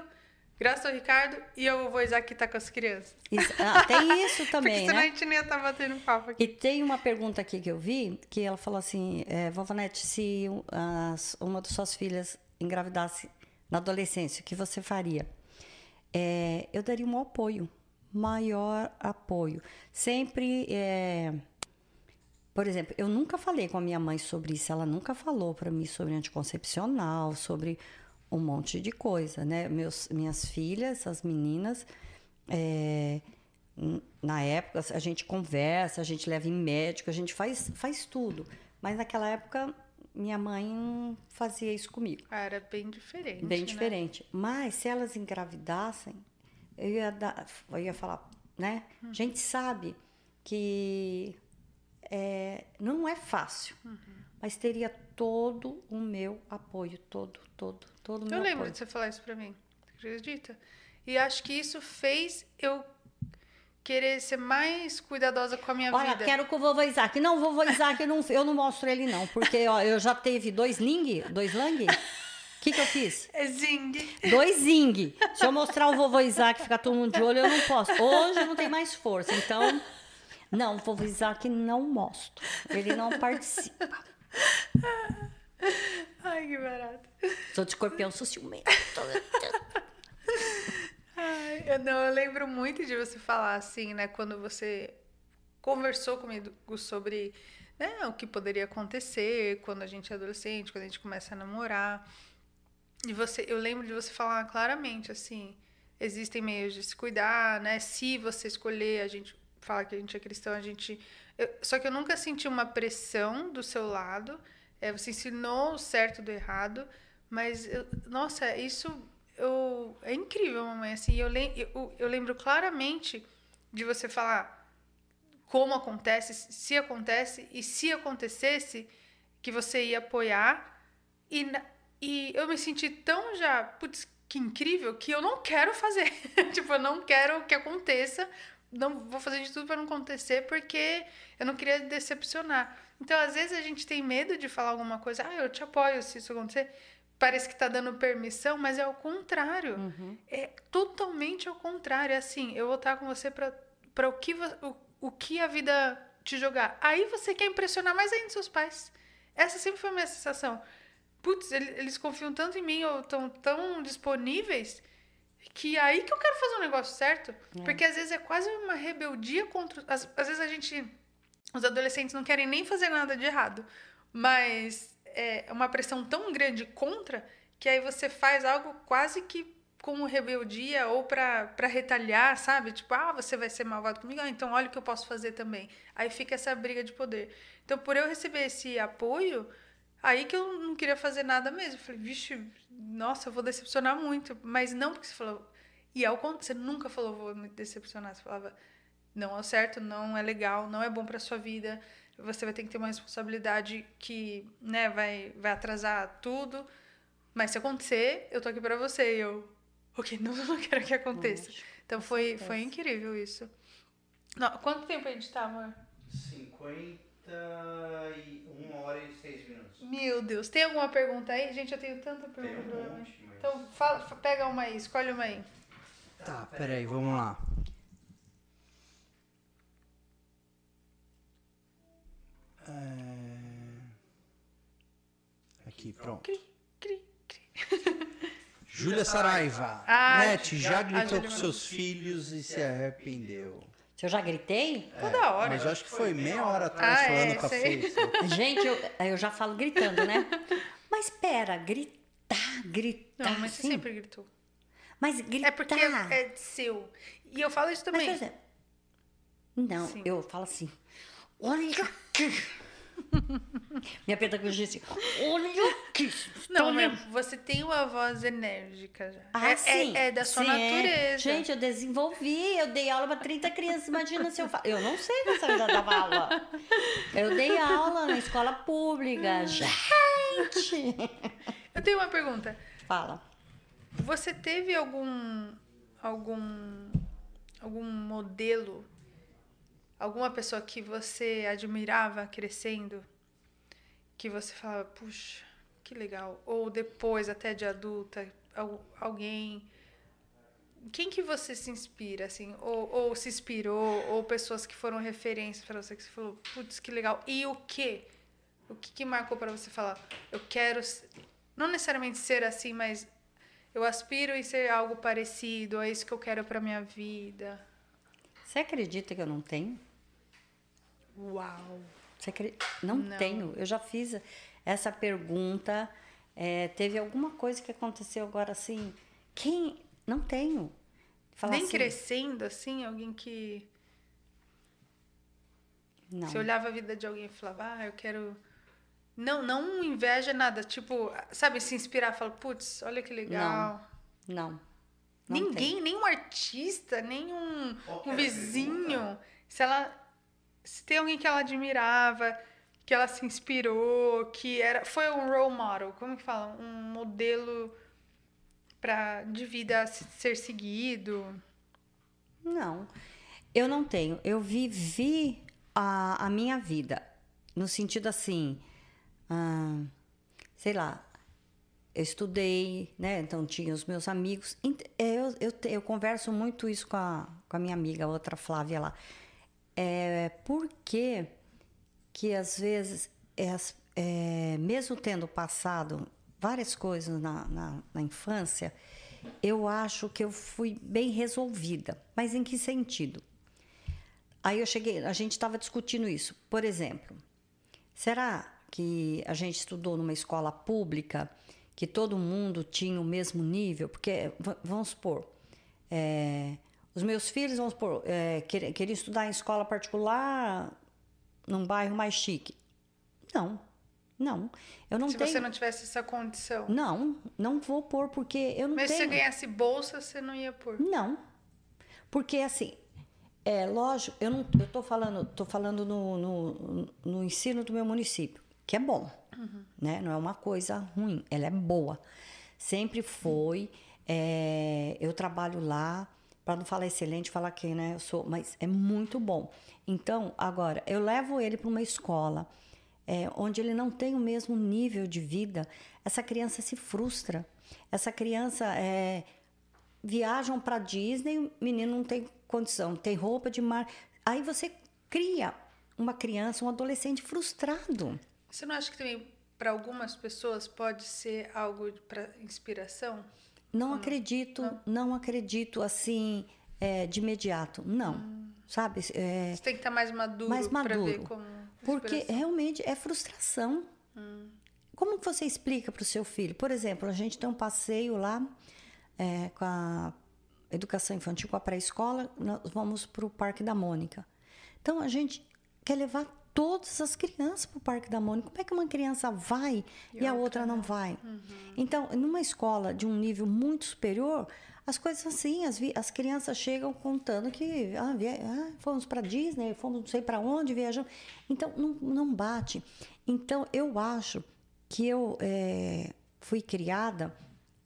graças ao Ricardo e eu vou Isaac tá com as crianças. Isso- *laughs* ah, tem isso Porque também, senão a né? gente não ia estar batendo papo aqui. E tem uma pergunta aqui que eu vi, que ela falou assim, é, Vovó Nete, se as- uma das suas filhas engravidasse na adolescência, o que você faria? É, eu daria um apoio, maior apoio. Sempre, é, por exemplo, eu nunca falei com a minha mãe sobre isso, ela nunca falou para mim sobre anticoncepcional, sobre um monte de coisa, né? Meus, minhas filhas, as meninas, é, na época a gente conversa, a gente leva em médico, a gente faz, faz tudo. Mas naquela época minha mãe fazia isso comigo. Ah, era bem diferente. Bem né? diferente. Mas se elas engravidassem, eu ia, dar, eu ia falar, né? Hum. A gente sabe que é, não é fácil, Uhum. mas teria todo o meu apoio, todo, todo, todo o meu Eu lembro apoio. de você falar isso pra mim. Acredita? E acho que isso fez eu querer ser mais cuidadosa com a minha Olha, vida. quero com o vovô Isaac. Não, o vovô Isaac, eu não, eu não mostro ele não, porque ó, eu já teve dois Ling, dois Lang. O que, que eu fiz? É Zing. Dois Zing. Se eu mostrar o vovô Isaac e ficar todo mundo de olho, eu não posso. Hoje não tem mais força. Então, não, o vovô Isaac não mostro. Ele não participa. Ai, que barato. Sou de escorpião, sou ciumento. *laughs* Eu, não, eu lembro muito de você falar assim, né? Quando você conversou comigo sobre né, o que poderia acontecer quando a gente é adolescente, quando a gente começa a namorar. E você, eu lembro de você falar claramente assim, existem meios de se cuidar, né? Se você escolher, a gente fala que a gente é cristão, a gente. eu- só que eu nunca senti uma pressão do seu lado. É, você ensinou o certo do errado, mas eu- nossa, isso eu, é incrível, mamãe. Assim, eu, lem, eu, eu lembro claramente de você falar como acontece, se acontece e se acontecesse que você ia apoiar e, e eu me senti tão já, putz, que incrível que eu não quero fazer. *laughs* tipo, eu não quero que aconteça, não vou fazer de tudo para não acontecer porque eu não queria decepcionar. Então, às vezes, a gente tem medo de falar alguma coisa. Ah, eu te apoio se isso acontecer. Parece que tá dando permissão, mas é o contrário. Uhum. É totalmente ao contrário. É assim, eu vou estar com você pra, pra o, que, o, o que a vida te jogar. Aí você quer impressionar mais ainda seus pais. Essa sempre foi a minha sensação. Putz, ele- eles confiam tanto em mim ou estão tão disponíveis que aí que eu quero fazer um negócio certo. Porque às vezes é quase uma rebeldia contra. Às, às vezes a gente. Os adolescentes não querem nem fazer nada de errado. Mas é uma pressão tão grande contra que aí você faz algo quase que como rebeldia ou pra retalhar, sabe? Tipo, ah, você vai ser malvado comigo, ah, então olha o que eu posso fazer também. Aí fica essa briga de poder. Então, por eu receber esse apoio, aí que eu não queria fazer nada mesmo. Eu falei, vixe, nossa, eu vou decepcionar muito. Mas não porque você falou. E ao contrário, você nunca falou, vou me decepcionar. Você falava, não é certo, não é legal, não é bom pra sua vida. Você vai ter que ter uma responsabilidade que, né, vai, vai atrasar tudo. Mas se acontecer, eu tô aqui pra você. E eu, ok, *laughs* não, não quero que aconteça. Então foi, foi incrível isso. Não, quanto tempo a gente tá, amor? 51 horas e 6 minutos. Meu Deus, tem alguma pergunta aí? Gente, eu tenho tanta Tem pergunta pra um mim. monte, mas... Então, fala, fa- pega uma aí, escolhe uma aí. Tá, peraí, vamos lá. É... Aqui, pronto. Cri, cri, cri. *laughs* Júlia Saraiva. Ah, Net, já gritou com seus filhos e se arrependeu. Se eu já gritei? Toda hora. Mas eu acho que foi meia hora atrás Ah, falando é, com a. Fê. *laughs* Gente, eu, eu já falo gritando, né? *laughs* Mas pera, gritar, gritar. Não, mas você assim? sempre gritou. Mas gritar. É porque é, é seu. E eu falo isso Mas, também. por exemplo, não, Sim. eu falo assim, olha aqui. Minha pedagogia assim, olha aqui. Não, mas você tem uma voz enérgica já. Ah, é, é- sim. é da sua Sim, é. natureza. Gente, eu desenvolvi, eu dei aula para 30 crianças. Imagina se eu falo. Eu não sei se eu já dava aula. Eu dei aula na escola pública. Gente! *laughs* Eu tenho uma pergunta. Fala. Você teve algum algum algum modelo, alguma pessoa que você admirava crescendo, que você falava, puxa, que legal, ou depois até de adulta, al- alguém quem que você se inspira assim, ou, ou se inspirou, ou pessoas que foram referências para você que você falou, putz, que legal. E o que? O que, que marcou para você falar, eu quero não necessariamente ser assim, mas eu aspiro em ser algo parecido, é isso que eu quero pra minha vida. Você acredita que eu não tenho? Uau! Você Não, Não. tenho. Eu já fiz essa pergunta. É, teve alguma coisa que aconteceu agora assim? Quem? Não tenho. Falar Nem assim, crescendo assim, alguém que Não. você olhava a vida de alguém e falava, ah, eu quero não, não inveja nada, tipo, sabe, se inspirar, fala, putz, olha que legal. Não. Não Ninguém, tem. nem um artista, nem um, vizinho. Se ela. Se tem alguém que ela admirava, que ela se inspirou, que era. Foi um role model, como que fala? Um modelo pra, de vida ser seguido. Não. Eu não tenho. Eu vivi a, a minha vida. No sentido assim. ah, sei lá. Eu estudei, né? Então tinha os meus amigos. Eu, eu, eu converso muito isso com a, com a minha amiga, a outra Flávia lá. É, por que que às vezes, é é, mesmo tendo passado várias coisas na, na, na infância, eu acho que eu fui bem resolvida. Mas em que sentido? Aí eu cheguei, a gente estava discutindo isso. Por exemplo, será que a gente estudou numa escola pública que todo mundo tinha o mesmo nível? Porque, vamos supor, é, os meus filhos, vamos supor, é, quer- queriam estudar em escola particular num bairro mais chique. Não, não. Eu não se tenho. você não tivesse essa condição. Não, não vou pôr porque eu não Mas se tenho. você ganhasse bolsa, você não ia pôr. Não. Porque assim, é lógico, eu não eu tô falando, tô falando no, no, no ensino do meu município, que é bom, né? Não é uma coisa ruim, ela é boa. Sempre foi. é, eu trabalho lá, para não falar excelente, falar que né, eu sou, mas é muito bom. Então, agora, eu levo ele para uma escola é, onde ele não tem o mesmo nível de vida, essa criança se frustra. Essa criança é, viajam para Disney, o menino não tem condição, tem roupa de mar. Aí você cria uma criança, um adolescente frustrado. Você não acha que também para algumas pessoas pode ser algo para inspiração? Não acredito, não? não acredito assim é, de imediato, não. Hum. Sabe? É, Você tem que estar mais maduro, mais maduro ver como porque realmente é frustração. Hum. Como que você explica para o seu filho? Por exemplo, a gente tem um passeio lá é, com a educação infantil, com a pré-escola, nós vamos para o Parque da Mônica. Então a gente quer levar todas as crianças para o Parque da Mônica. Como é que uma criança vai e, e a outra não vai? Uhum. Então, numa escola de um nível muito superior, as coisas assim, as, as crianças chegam contando que ah, ah, fomos para Disney, fomos não sei para onde, viajamos. Então, não, não bate. Então, eu acho que eu é, fui criada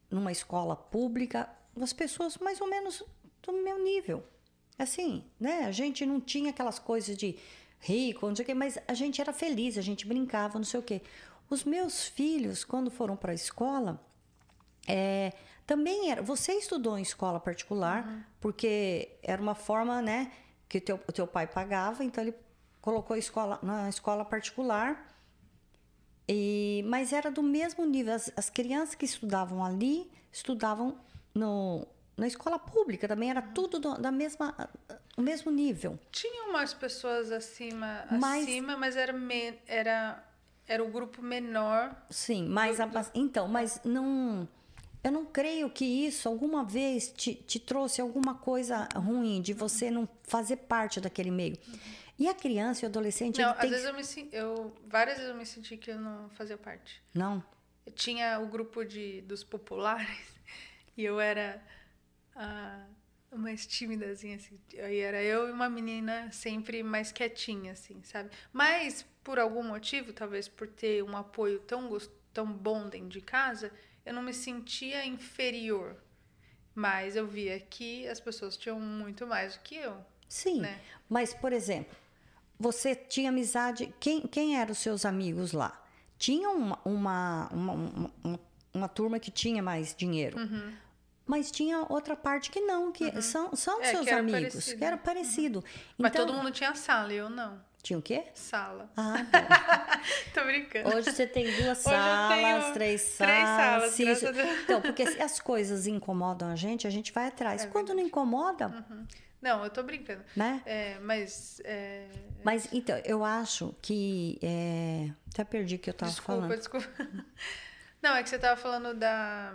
numa escola pública, as pessoas mais ou menos do meu nível. Assim, né? A gente não tinha aquelas coisas de rico, não sei o quê, mas a gente era feliz, a gente brincava, não sei o quê. Os meus filhos, quando foram para a escola, é, também era. Você estudou em escola particular, uhum. porque era uma forma, né, que o teu, o teu pai pagava, então ele colocou a escola na escola particular. E, mas era do mesmo nível. As, as crianças que estudavam ali estudavam no, na escola pública também era tudo do, da mesma o mesmo nível. Tinha umas pessoas acima, mas, acima, mas era era era o grupo menor. Sim, mas do, do... então, mas não eu não creio que isso alguma vez te, te trouxe alguma coisa ruim de você não fazer parte daquele meio. E a criança e o adolescente. Não, às vezes eu me eu várias vezes eu me senti que eu não fazia parte. Não. Eu tinha o grupo de dos populares *laughs* e eu era a mais tímidazinha, assim. Aí era eu e uma menina sempre mais quietinha, assim, sabe? Mas, por algum motivo, talvez por ter um apoio tão, tão bom dentro de casa, eu não me sentia inferior. Mas eu via que as pessoas tinham muito mais do que eu. Sim, né? mas, por exemplo, você tinha amizade... Quem, quem eram os seus amigos lá? Tinha uma, uma, uma, uma, uma turma que tinha mais dinheiro. Uhum mas tinha outra parte que não, que uhum. são, são é, seus que amigos, parecido. que era parecido. Uhum. Então, mas todo mundo tinha sala, eu não. Tinha o quê? Sala. Ah, *laughs* Tô brincando. Hoje você tem duas salas, três salas. Três salas, isso... Então, porque se as coisas incomodam a gente, a gente vai atrás. É Quando não incomoda. Uhum. Não, eu tô brincando. Né? É, mas. É... Mas então, eu acho que. É... Até perdi o que eu tava desculpa, falando. Desculpa, desculpa. *laughs* Não, é que você tava falando da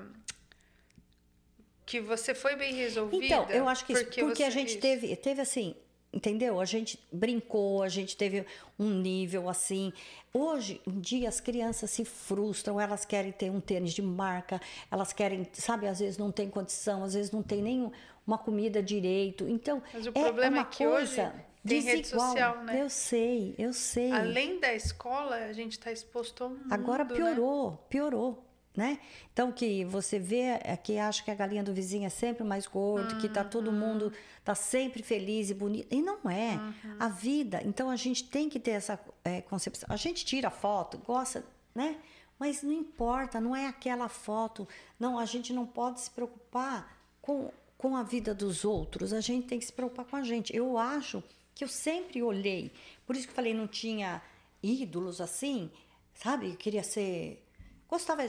que você foi bem resolvida. Então, eu acho que isso, porque, porque a gente teve, teve assim, entendeu? A gente brincou, a gente teve um nível assim. Hoje em dia as crianças se frustram, elas querem ter um tênis de marca, elas querem, sabe, às vezes não tem condição, às vezes não tem nem uma comida direito. Então, Mas o é, problema é, é que hoje tem desigual. rede social, né? Eu sei, eu sei. Além da escola, a gente está exposto ao mundo, Agora piorou, né? piorou né? Então que você vê é que acha que a galinha do vizinho é sempre mais gorda, uhum. que tá todo mundo tá sempre feliz e bonito e não é. Uhum. A vida, então a gente tem que ter essa é, concepção. A gente tira foto, gosta, né? Mas não importa, não é aquela foto. Não, a gente não pode se preocupar com, com a vida dos outros. A gente tem que se preocupar com a gente. Eu acho que eu sempre olhei, por isso que eu falei não tinha ídolos assim, sabe? Eu queria ser gostava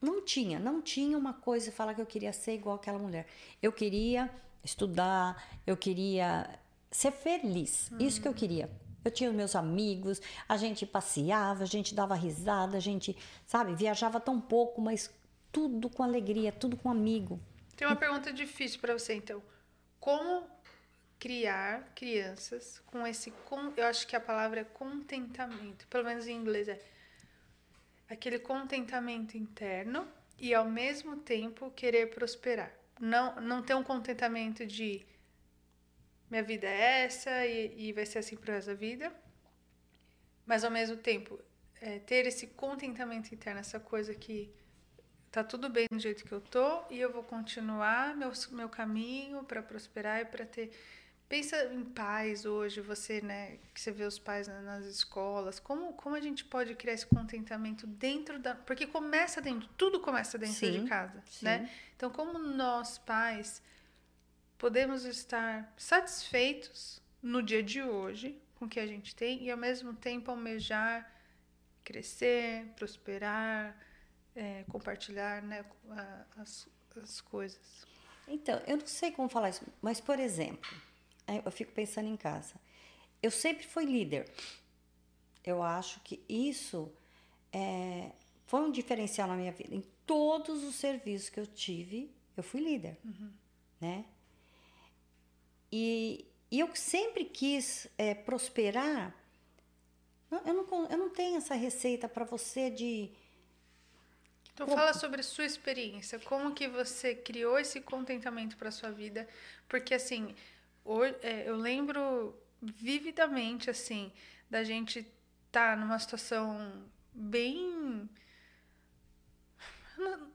não tinha, não tinha uma coisa falar que eu queria ser igual aquela mulher. Eu queria estudar, eu queria ser feliz. Hum. Isso que eu queria. Eu tinha os meus amigos, a gente passeava, a gente dava risada, a gente, sabe, viajava tão pouco, mas tudo com alegria, tudo com amigo. Tem uma pergunta difícil para você, então. Como criar crianças com esse, eu acho que a palavra é contentamento, pelo menos em inglês é aquele contentamento interno e ao mesmo tempo querer prosperar. Não, não ter um contentamento de minha vida é essa e, e vai ser assim pro resto da vida, mas ao mesmo tempo é, ter esse contentamento interno, essa coisa que tá tudo bem do jeito que eu tô e eu vou continuar meu, meu caminho para prosperar e para ter Pensa em pais hoje, você, né, que você vê os pais na- nas escolas, como, como a gente pode criar esse contentamento dentro da. Porque começa dentro, tudo começa dentro Sim, de casa, sim. né? Então, como nós, pais, podemos estar satisfeitos no dia de hoje com o que a gente tem e, ao mesmo tempo, almejar crescer, prosperar, é, compartilhar né, as, as coisas. Então, eu não sei como falar isso, mas, por exemplo, eu fico pensando em casa. Eu sempre fui líder. Eu acho que isso é, foi um diferencial na minha vida. Em todos os serviços que eu tive, eu fui líder, né? E, e eu sempre quis é, prosperar. Eu não, eu não tenho essa receita para você de Então Como- fala sobre sua experiência, como que você criou esse contentamento para sua vida, porque assim, ho- é, eu lembro vividamente assim da gente estar numa situação bem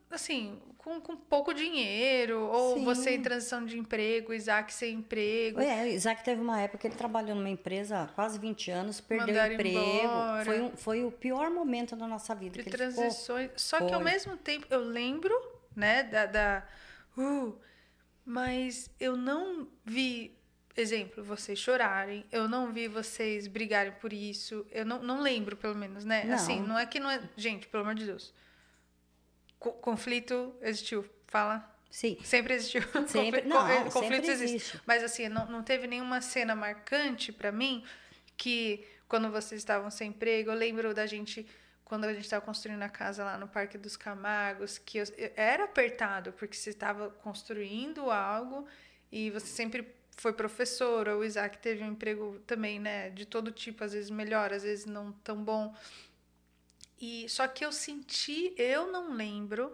assim, com, com pouco dinheiro, ou Sim. você em transição de emprego, Isaac sem emprego. É, Isaac teve uma época que ele trabalhou numa empresa há quase 20 anos, perdeu Mandaram emprego. embora. Foi, um, foi o pior momento da nossa vida. de que ele ficou- transições. Só que ao Foi. mesmo tempo, eu lembro, né, da. da uh, mas eu não vi, exemplo, vocês chorarem, eu não vi vocês brigarem por isso, eu não, não lembro, pelo menos, né? Não. Assim, não é que não é. Gente, pelo amor de Deus. Co- conflito existiu. Fala. Sim. Sempre existiu. Sempre- *laughs* Confli- não, eh, sempre conflitos existem. existe. Mas assim, não, não teve nenhuma cena marcante pra mim que quando vocês estavam sem emprego, eu lembro da gente quando a gente estava construindo a casa lá no Parque dos Camargos, que eu- era apertado porque você estava construindo algo e você sempre foi professor, o Isaac teve um emprego também, né, de todo tipo, às vezes melhor, às vezes não tão bom. E só que eu senti, eu não lembro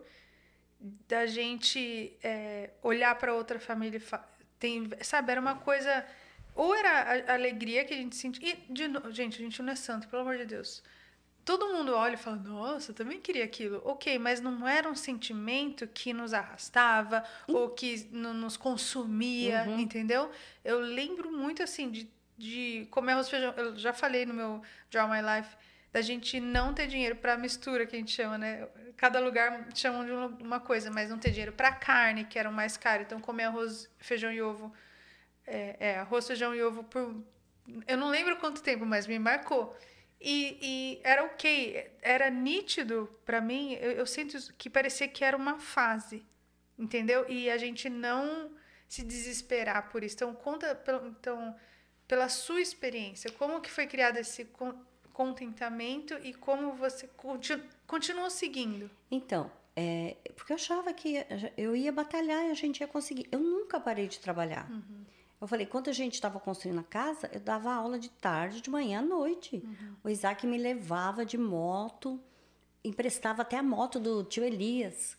da gente é, olhar para outra família fa- tem, sabe, era uma coisa ou era a, alegria que a gente sentia. E, de gente, a gente não é santo, pelo amor de Deus. Todo mundo olha e fala, nossa, eu também queria aquilo. Ok, mas não era um sentimento que nos arrastava ou que no- nos consumia, entendeu? Eu lembro muito, assim, de, de comer arroz e feijão. Eu já falei no meu Draw My Life da gente não ter dinheiro para mistura, que a gente chama, né? Cada lugar chamam de uma- uma coisa, mas não ter dinheiro para carne, que era o mais caro. Então, comer arroz, feijão e ovo é, é, arroz, feijão e ovo por. Eu não lembro quanto tempo, mas me marcou. E, e era ok, era nítido pra mim. Eu, eu sinto que parecia que era uma fase, entendeu? E a gente não se desesperar por isso. Então, conta pelo- então, pela sua experiência, como que foi criado esse con- contentamento e como você continu, continuou seguindo. Então, é, porque eu achava que eu ia batalhar e a gente ia conseguir. Eu nunca parei de trabalhar. Eu falei, quando a gente estava construindo a casa, eu dava aula de tarde, de manhã à noite. O Isaac me levava de moto, emprestava até a moto do tio Elias.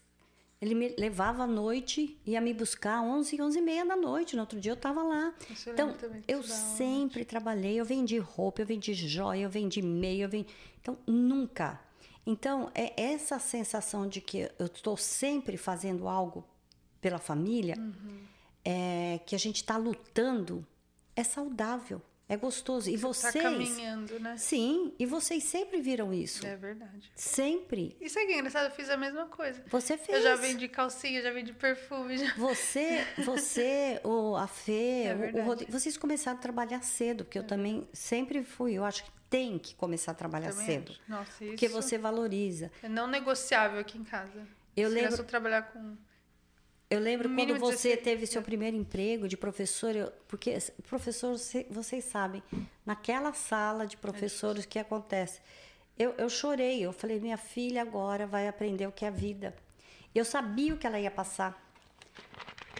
Ele me levava à noite, ia me buscar 11, 11 e meia da noite. No outro dia eu estava lá. Isso eu Então, eu sempre trabalhei. Eu vendi roupa, eu vendi joia, eu vendi meia, eu vendi... Então, nunca. Então, é essa sensação de que eu estou sempre fazendo algo pela família, Uhum. É, que a gente está lutando, é saudável, é gostoso. E Tá vocês... caminhando, né? Sim, e vocês sempre viram isso. É verdade. Sempre. Isso aqui é engraçado, eu fiz a mesma coisa. Você fez. Eu já vendi calcinha, já vendi perfume. Já... Você, você, *laughs* o, a Fê, É o- o. Rodrigo, vocês começaram a trabalhar cedo, porque eu também sempre fui. Eu acho que tem que começar a trabalhar Também cedo. acho. Nossa, isso Porque você valoriza. é não negociável aqui em casa. Eu Se lembro- eu trabalhar com... Eu lembro quando você 16, teve seu primeiro emprego de professor, eu- porque professor, você- vocês sabem, naquela sala de professores, o que acontece? Eu, eu chorei, eu falei, minha filha agora vai aprender o que é a vida. Eu sabia o que ela ia passar.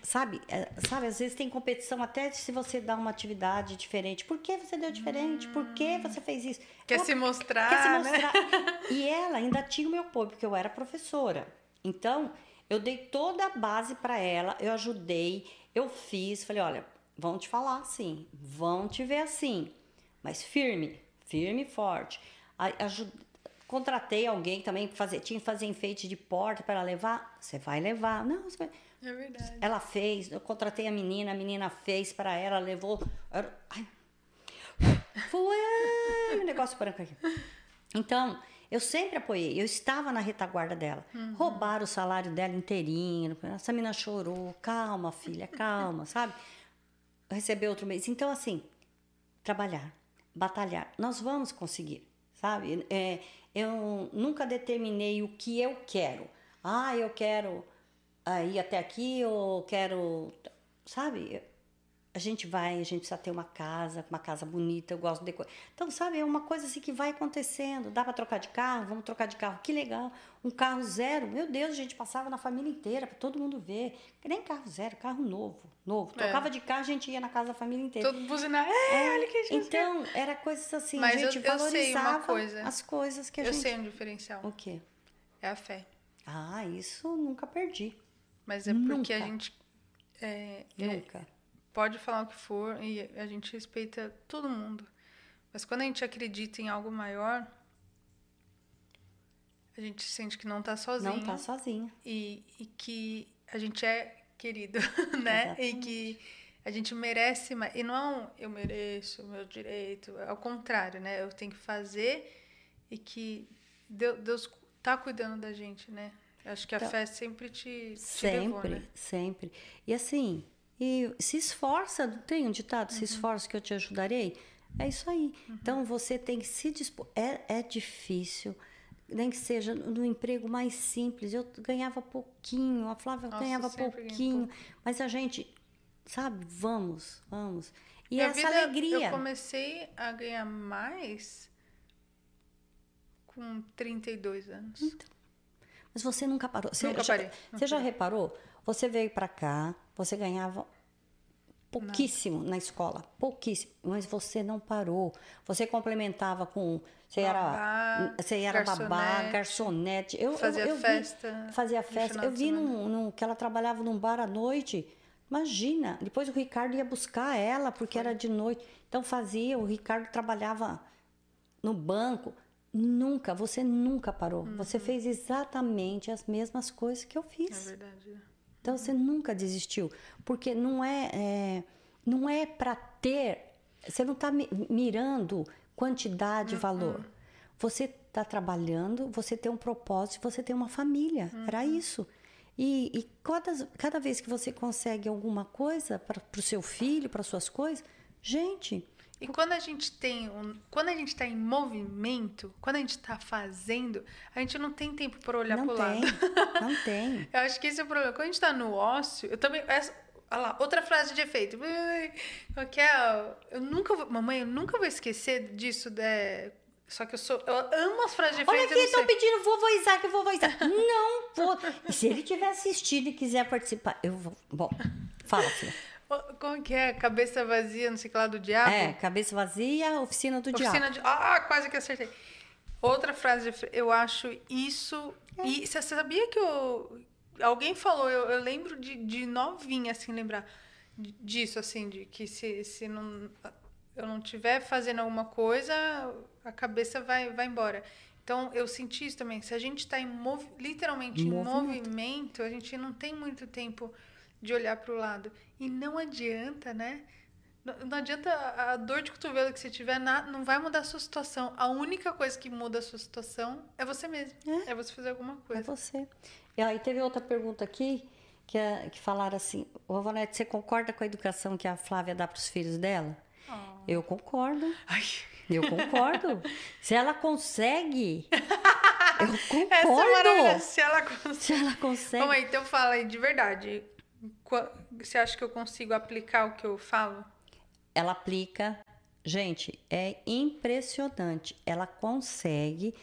Sabe, é, sabe, às vezes tem competição até se você dá uma atividade diferente. Por que você deu diferente? Por que você fez isso? Quer Ela se mostrar, quer se né? mostrar. E ela ainda tinha o meu apoio, porque eu era professora. Então, eu dei toda a base para ela, eu ajudei, eu fiz, falei, olha, vão te falar assim, vão te ver assim, mas firme, firme e forte. A- aju- Contratei alguém também para fazer, tinha que fazer enfeite de porta para levar, você vai levar. Não, você vai... É verdade. Ela fez, eu contratei a menina, a menina fez para ela, levou. Ai. Foi um negócio branco aqui. Então, eu sempre apoiei, eu estava na retaguarda dela. Roubaram o salário dela inteirinho. Essa menina chorou. Calma, filha, calma, *laughs* sabe? Receber outro mês. Então, assim, trabalhar, batalhar. Nós vamos conseguir, sabe? É, eu nunca determinei o que eu quero. Ah, eu quero ah, ir até aqui ou quero, sabe? A gente vai, a gente precisa ter uma casa, uma casa bonita, eu gosto de decorar. Então, sabe, é uma coisa assim que vai acontecendo. Dá para trocar de carro? Vamos trocar de carro. Que legal. Um carro zero. Meu Deus, a gente passava na família inteira para todo mundo ver. Nem carro zero, carro novo, novo. É. Trocava de carro, a gente ia na casa da família inteira. Todo buzinar. É, olha que gente. Então, era coisas assim, Mas a eu- gente eu uma valorizava coisa. as coisas que a Eu gente... sei um diferencial. O quê? É a fé. Ah, isso eu nunca perdi. Mas é porque a Nunca. gente é, é, Nunca. Pode falar o que for e a gente respeita todo mundo. Mas quando a gente acredita em algo maior, a gente sente que não tá sozinho. Não tá sozinha. e, e que a gente é querido, *laughs* né? E que a gente merece mais. E não eu mereço o meu direito, ao contrário, né? Eu tenho que fazer e que Deu- Deus tá cuidando da gente, né? Acho que a Então, fé sempre te, te Sempre, levou, né? sempre. E assim, e se esforça, não tem um ditado, Uhum. se esforça que eu te ajudarei? É isso aí. Então você tem que se dispor. É, é difícil, nem que seja no emprego mais simples. Eu ganhava pouquinho, a Flávia Nossa, ganhava pouquinho. Mas a gente, sabe, vamos, vamos. E Minha essa vida, alegria. Eu comecei a ganhar mais com 32 anos. Mas você nunca parou. Você Nunca já, parei, Você já reparou? Você veio pra cá, você ganhava pouquíssimo na escola, pouquíssimo, mas você não parou. Você complementava com você Babá, era você era babá, garçonete, garçonete. Eu, eu- fazia eu vi- festa fazia de festa. Eu vi num, num- que ela trabalhava num bar à noite. Imagina, depois o Ricardo ia buscar ela porque era de noite. Então fazia, o Ricardo trabalhava no banco. Nunca, você nunca parou. Você fez exatamente as mesmas coisas que eu É fiz. verdade. Então você nunca desistiu, porque não é, é não é para ter. Você não está mirando quantidade, valor. Você está trabalhando, você tem um propósito, você tem uma família. Era isso. E, e cada, cada vez que você consegue alguma coisa para o seu filho, para suas coisas, gente, E quando a gente tem um, quando a gente está em movimento, quando a gente está fazendo, a gente não tem tempo para olhar pro tem, lado. não *laughs* tem. Eu acho que esse é o problema. Quando a gente tá no ócio, eu também. Essa, olha lá, outra frase de efeito. Qual que é? Eu nunca vou. Mamãe, eu nunca vou esquecer disso. né? Só que eu sou. Eu amo as frases de Olha efeito. aqui, eu estão pedindo vovô Isaac, vovô Isaac. Não vou. E se ele tiver assistido e quiser participar, eu vou. Bom, fala, filha. Como que é? Cabeça vazia, não sei que lá do diabo? É, cabeça vazia, oficina do Oficina diabo. de. Ah, quase que acertei. Outra frase. Eu acho isso. É. E você sabia que eu. Alguém falou, eu, eu lembro de, de novinha, assim, lembrar disso, assim, de que se, se não, eu não estiver fazendo alguma coisa, a cabeça vai, vai embora. Então, eu senti isso também. Se a gente está em literalmente em Movimento. movimento, a gente não tem muito tempo de olhar para o lado. E não adianta, né? Não, não adianta a dor de cotovelo que você tiver, na- não vai mudar a sua situação. A única coisa que muda a sua situação é você mesmo. É, você fazer alguma É coisa. você. E aí teve outra pergunta aqui, que, é, que falaram assim, vovó Nete, você concorda com a educação que a Flávia dá para os filhos dela? Oh. Eu concordo. Ai, Eu concordo. *laughs* Se ela consegue, eu essa é concordo. Se ela consegue. Se ela consegue. Aí, então fala aí de verdade. Você acha que eu consigo aplicar o que eu falo? ela aplica. Gente, é impressionante. Ela consegue.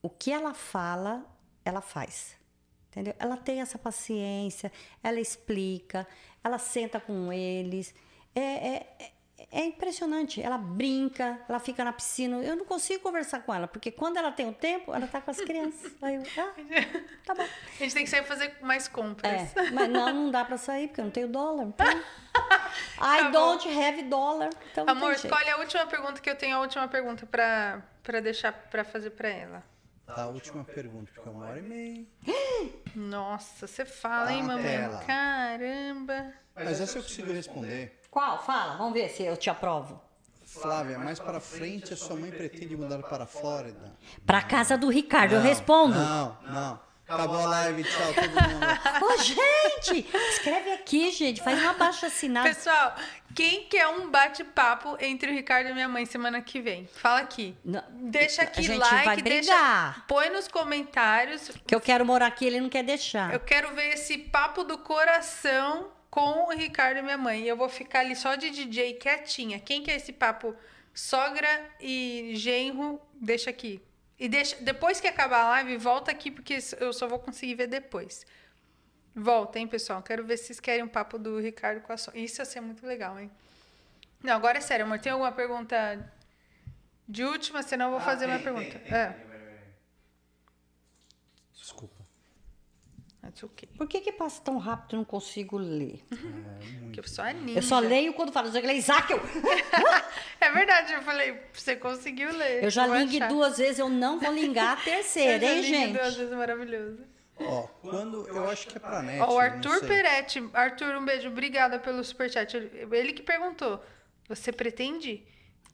O que ela fala, ela faz. Entendeu? Ela tem essa paciência, ela explica, ela senta com eles. É, é, é- impressionante. Ela brinca, ela fica na piscina. Eu não consigo conversar com ela, porque quando ela tem o tempo, ela tá com as crianças. *laughs* Aí eu, ah, tá bom. A gente tem que sair fazer mais compras. É, mas não, não dá pra sair, porque eu não tenho dólar. Então, *laughs* I Tá bom. don't have dollar. Então Amor, escolhe a última pergunta que eu tenho a última pergunta pra, pra deixar pra fazer pra ela. Tá, a última pergunta, porque é uma hora e meia. *gasps* Nossa, você fala, hein, Tá mamãe? tela. Caramba. Mas essa eu consigo responder. Qual? Fala, vamos ver se eu te aprovo. Flávia, mais para frente a sua mãe pretende mudar para a Flórida? Pra casa do Ricardo, eu Não, respondo. Não, não. Acabou a live, tchau todo mundo. *laughs* Ô, gente, escreve aqui, gente. Faz uma baixa assinada. Pessoal, quem quer um bate-papo entre o Ricardo e minha mãe semana que vem? Fala aqui. Não, Deixa aqui a gente like, vai deixa, brigar. põe nos comentários. Que eu quero morar aqui, ele não quer deixar. Eu quero ver esse papo do coração com o Ricardo e minha mãe. E eu vou ficar ali só de DJ quietinha. Quem quer esse papo sogra e genro, deixa aqui. E deixa, depois que acabar a live, volta aqui, porque eu só vou conseguir ver depois. Volta, hein, pessoal? Quero ver se vocês querem um papo do Ricardo com a sogra. Isso ia ser muito legal, hein? Não, agora é sério, amor. Tem alguma pergunta de última? Senão eu vou fazer uma uma pergunta. é, Desculpa. That's okay. Por que que passa tão rápido e eu não consigo ler? Porque eu sou a ninja. Eu só leio quando falo, eu Isaac, eu, *laughs* É verdade, eu falei, você conseguiu ler. eu já achar. duas vezes, eu não vou ligar a *laughs* Eu terceira, já hein, gente? duas vezes, maravilhoso. Ó, quando eu acho que é pra net. Ó, o não Arthur. Peretti. Arthur, um beijo. Obrigada pelo superchat. Ele que perguntou. Você pretende?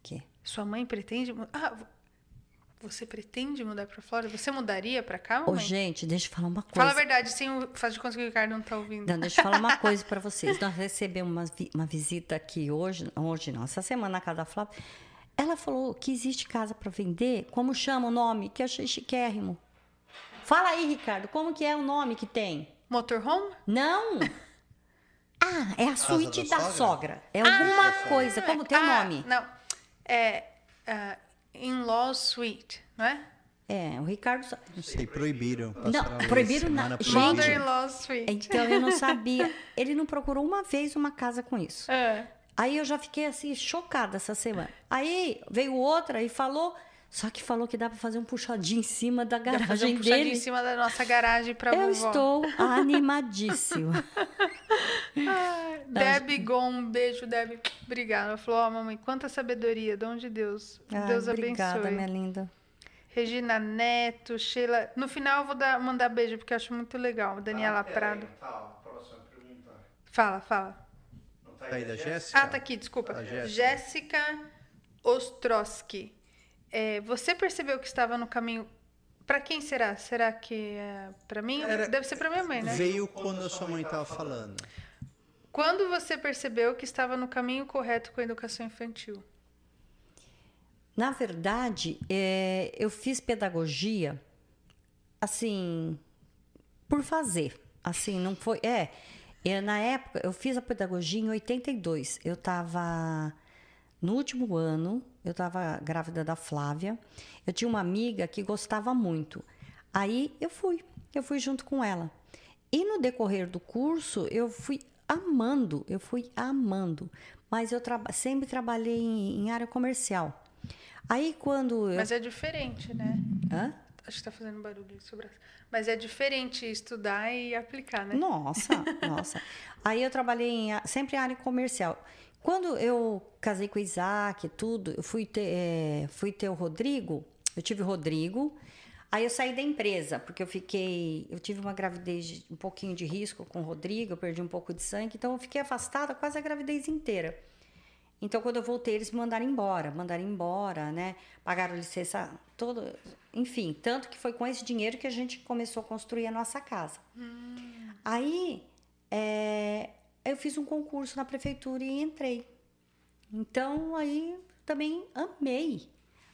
Que? Sua mãe pretende? Ah, você pretende mudar pra Flórida? Você mudaria pra cá, Ô, mamãe? gente, deixa eu falar uma coisa. Fala a verdade, sem o... faz de conta que o Ricardo não tá ouvindo. Não, deixa eu falar uma *laughs* coisa pra vocês. Nós recebemos uma, vi- uma visita aqui hoje, hoje não, essa semana na casa da Flávia. Ela falou que existe casa pra vender. Como chama o nome? Que eu achei chiquérrimo. Fala aí, Ricardo, como que é o nome que tem? Motorhome? Não! *laughs* Ah, é a suíte da da, sogra? sogra. É alguma coisa. Como tem o Ah, nome? Não. É. ah, In-law suite, não é? É, o Ricardo. Não sei, proibiram. Não, proibiram na-. Gente. Suite. Então eu não sabia. Ele não procurou uma vez uma casa com isso. É. Aí eu já fiquei assim, chocada essa semana. Aí veio outra e falou, só que falou que dá pra fazer um puxadinho em cima da Dá pra fazer garagem um puxadinho dele. em cima da nossa garagem pra Eu vovó. estou *laughs* animadíssima. Ai, Deb Gon, um beijo, Deb. Obrigada. Ela falou, ó, mamãe, quanta sabedoria, dom de Deus. Ai, Deus obrigada, abençoe. minha linda. Regina Neto, Sheila. No final eu vou dar, mandar beijo, porque eu acho muito legal. Daniela Prado. Tá, próxima pergunta. Fala, fala. Não tá Tá aí da Jéssica? Ah, tá aqui, desculpa. Jéssica Ostrowski. É, você percebeu que estava no caminho. Pra quem será? Será que é pra mim? Era- Deve ser pra minha mãe, né? Veio quando a sua mãe tava falando. Quando você percebeu que estava no caminho correto com a educação infantil? Na verdade, é, eu fiz pedagogia, assim, por fazer. Assim, não foi. É, é, na época, eu fiz a pedagogia em 82. Eu estava no último ano, eu estava grávida da Flávia. Eu tinha uma amiga que gostava muito. Aí eu fui, eu fui junto com ela. E no decorrer do curso, eu fui amando, eu fui amando. Mas eu traba- sempre trabalhei em, em área comercial. Aí quando eu. Mas é diferente, né? Hã? Acho que tá fazendo barulho braço. Mas é diferente estudar e aplicar, né? Nossa, nossa. Aí eu trabalhei em sempre em área comercial. Quando eu casei com o Isaac e tudo, eu fui ter, eh, fui ter o Rodrigo, eu tive o Rodrigo, aí eu saí da empresa, porque eu fiquei, eu tive uma gravidez de um pouquinho de risco com o Rodrigo, eu perdi um pouco de sangue, então eu fiquei afastada quase a gravidez inteira. Então, quando eu voltei, eles me mandaram embora, mandaram embora, né? Pagaram licença, todo, enfim, tanto que foi com esse dinheiro que a gente começou a construir a nossa casa. Aí, é, eu fiz um concurso na prefeitura e entrei. Então, aí também amei,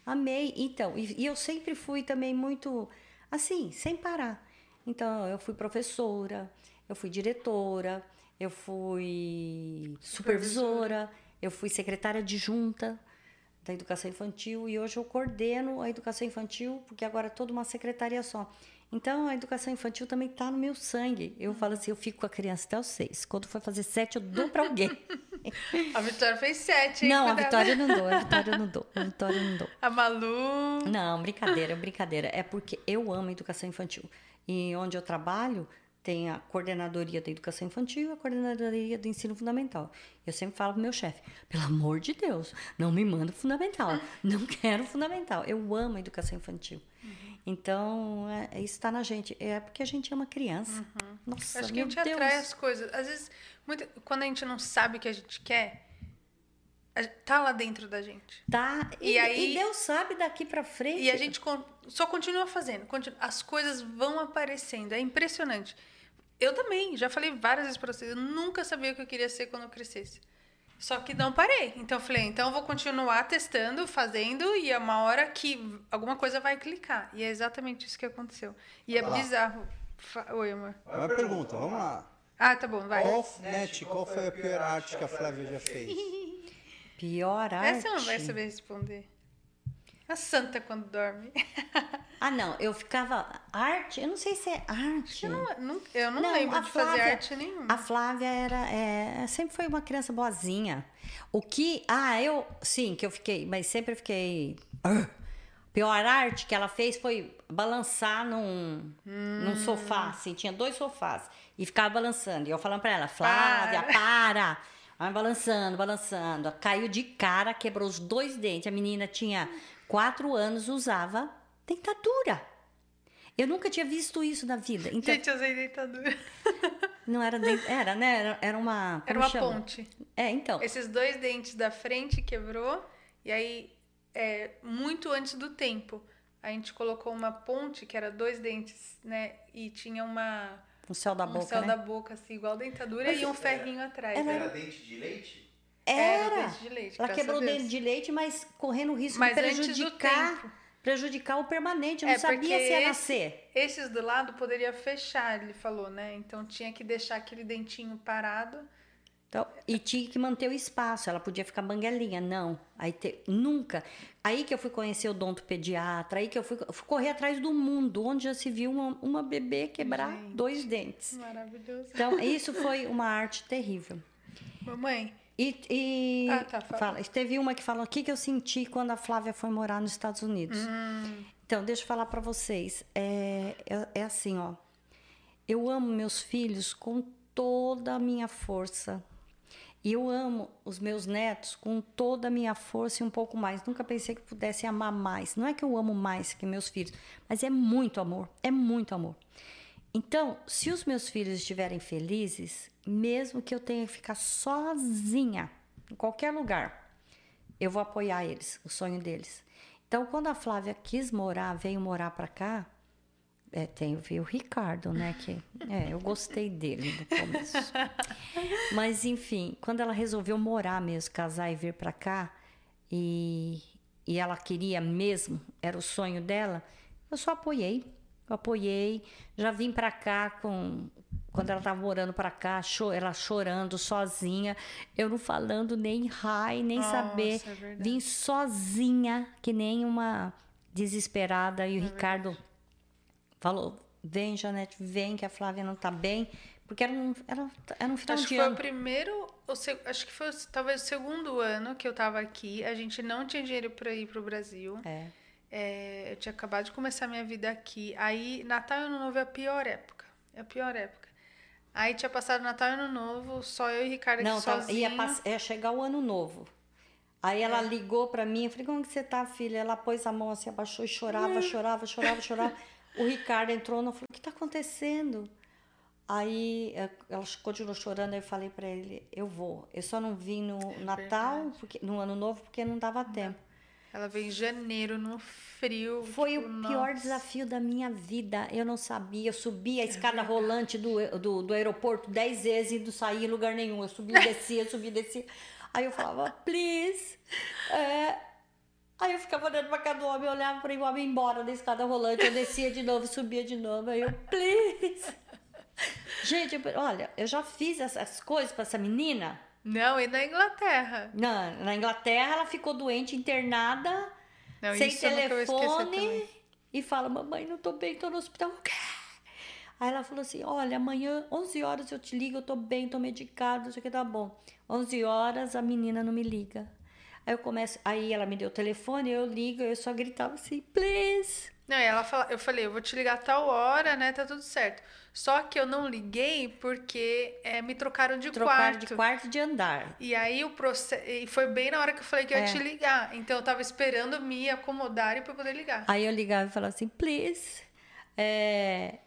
amei. Então, e, e eu sempre fui também muito assim, sem parar. Então, eu fui professora, eu fui diretora, eu fui supervisora, eu fui secretária adjunta da educação infantil e hoje eu coordeno a educação infantil, porque agora é toda uma secretaria só. Então, a educação infantil também está no meu sangue. Eu falo assim, eu fico com a criança até os seis. Quando for fazer sete, eu dou para alguém. *laughs* A Vitória fez sete, hein? não, a. Vitória *laughs* não dou, a Vitória não dou, a Vitória não dou. A Malu. Não, brincadeira, brincadeira. É porque eu amo educação infantil. E onde eu trabalho, tem a coordenadoria da educação infantil e a coordenadoria do ensino fundamental. Eu sempre falo pro meu chefe, pelo amor de Deus, não me manda fundamental. Não quero fundamental. Eu amo a educação infantil. Então, é, isso está na gente. É porque a gente ama criança. Nossa, Acho que a gente Deus. atrai as coisas. Às vezes, muita- quando a gente não sabe o que a gente quer, tá lá dentro da gente. Tá. E E, aí- e Deus sabe daqui pra frente. E a gente só continua fazendo. continu- As coisas vão aparecendo. É impressionante. Eu também, já falei várias vezes pra vocês, eu nunca sabia o que eu queria ser quando eu crescesse. Só que não parei. Então eu falei, então eu vou continuar testando, fazendo, e é uma hora que alguma coisa vai clicar. E é exatamente isso que aconteceu. E é bizarro. Oi, amor. Uma pergunta, vamos lá. Ah, tá bom, vai. Qual, Net, qual foi a pior arte que a Flávia já fez? Pior arte. Essa não vai saber responder. A santa quando dorme. *laughs* Ah, não. Eu ficava. Arte? Eu não sei se é arte. Eu não, não- eu não, Não, lembro de fazer Flávia- arte nenhuma. A Flávia era, é, sempre foi uma criança boazinha. O que. Ah, eu. Sim, que eu fiquei. Mas sempre fiquei. "Ah". Pior arte que ela fez foi balançar num, num Hum. sofá, assim, tinha dois sofás. E ficava balançando. E eu falando pra ela, Flávia, para! Vai balançando, balançando. Caiu de cara, quebrou os dois dentes. A menina tinha quatro anos, usava dentadura. Eu nunca tinha visto isso na vida. Então, Gente, eu usei dentadura. *laughs* não era dent... Era, né? Era, era uma. Era uma chama? ponte. É, então. Esses dois dentes da frente quebrou. E aí, é, muito antes do tempo, a gente colocou uma ponte, que era dois dentes, né? E tinha uma. O céu da um boca, céu né? da boca, assim, igual dentadura, Mas e um ferrinho atrás. era- Era dente de leite? Era. dente de leite. Ela quebrou o dente de leite, mas correndo o risco Mas de antes do prejudicar, tempo. Prejudicar o permanente. Eu É, não sabia porque se ia esse- nascer. Esses do lado poderia fechar, ele falou, né? Então tinha que deixar aquele dentinho parado. Então, e tinha que manter o espaço. Ela podia ficar banguelinha. Não. Aí te- nunca. Aí que eu fui conhecer o odonto pediatra. Aí que eu fui, fui correr atrás do mundo, onde já se viu uma, uma bebê quebrar Gente. dois dentes. Maravilhoso. Então, *laughs* isso foi uma arte terrível. Mamãe, E, e Ah, tá, fala. fala. teve uma que falou o que, que eu senti quando a Flávia foi morar nos Estados Unidos. Hum. Então, deixa eu falar para vocês. É, é, é assim, ó. Eu amo meus filhos com toda a minha força. E eu amo os meus netos com toda a minha força e um pouco mais. Nunca pensei que pudesse amar mais. Não é que eu amo mais que meus filhos, mas é muito amor. É muito amor. Então, se os meus filhos estiverem felizes, mesmo que eu tenha que ficar sozinha em qualquer lugar, eu vou apoiar eles, o sonho deles. Então, quando a Flávia quis morar, veio morar para cá, é, tem o Ricardo, né? Que, é, eu gostei dele no começo. *laughs* Mas, enfim, quando ela resolveu morar mesmo, casar e vir para cá, e, e ela queria mesmo, era o sonho dela, eu só apoiei. Eu apoiei, já vim para cá com quando ela estava morando para cá, ela chorando sozinha, eu não falando nem hi, nem Nossa, saber. é verdade. Vim sozinha, que nem uma desesperada. É E o Ricardo falou: Vem, Janete, vem, que a Flávia não tá bem. Porque era um, era, era um final acho que de foi o ano. primeiro, ou se- acho que foi o- talvez o segundo ano que eu tava aqui. A gente não tinha dinheiro para ir pro Brasil. É. É, eu tinha acabado de começar minha vida aqui. Aí, Natal e Ano Novo é a pior época. É a pior época. Aí tinha passado Natal e Ano Novo, só eu e Ricardo aqui Não, tava, ia, ia chegar o ano novo. Aí ela É. ligou pra mim, eu falei, como que você tá, filha? Ela pôs a mão assim, abaixou e chorava, chorava, chorava, chorava. O Ricardo entrou e falou, o que tá acontecendo? Aí eh, ela continuou chorando, aí eu falei pra ele, eu vou. Eu só não vim no Natal, Verdade. porque, no Ano Novo, porque não dava tempo. Ela veio em janeiro, no frio. Foi tipo, o pior nossa. desafio da minha vida. Eu não sabia. Eu subi a escada rolante do, do, do aeroporto dez vezes e não saía em lugar nenhum. Eu subia e descia, subia e descia. Aí eu falava, please. É. Aí eu ficava olhando pra cada homem, eu olhava para o homem ir embora da escada rolante. Eu descia de novo, subia de novo. Aí eu, please. Gente, eu- olha, eu já fiz essas coisas para essa menina. Não, e na Inglaterra. Na, na Inglaterra, ela ficou doente, internada Não, sem telefone e fala: Mamãe, não tô bem, tô no hospital. O quê? Aí ela falou assim: Olha, amanhã, 11 horas eu te ligo, eu tô bem, tô medicada, isso aqui tá bom. 11 horas a menina não me liga. Aí eu começo, aí ela me deu o telefone, eu ligo, eu só gritava assim: Please, Não, e ela fala, eu falei, eu vou te ligar tal hora, né? Tá tudo certo. Só que eu não liguei porque é, me trocaram de Trocar quarto. de quarto de andar. E aí o processo. E foi bem na hora que eu falei que eu ia É. te ligar. Então eu tava esperando me acomodarem pra eu poder ligar. Aí eu ligava e falava assim, please, é,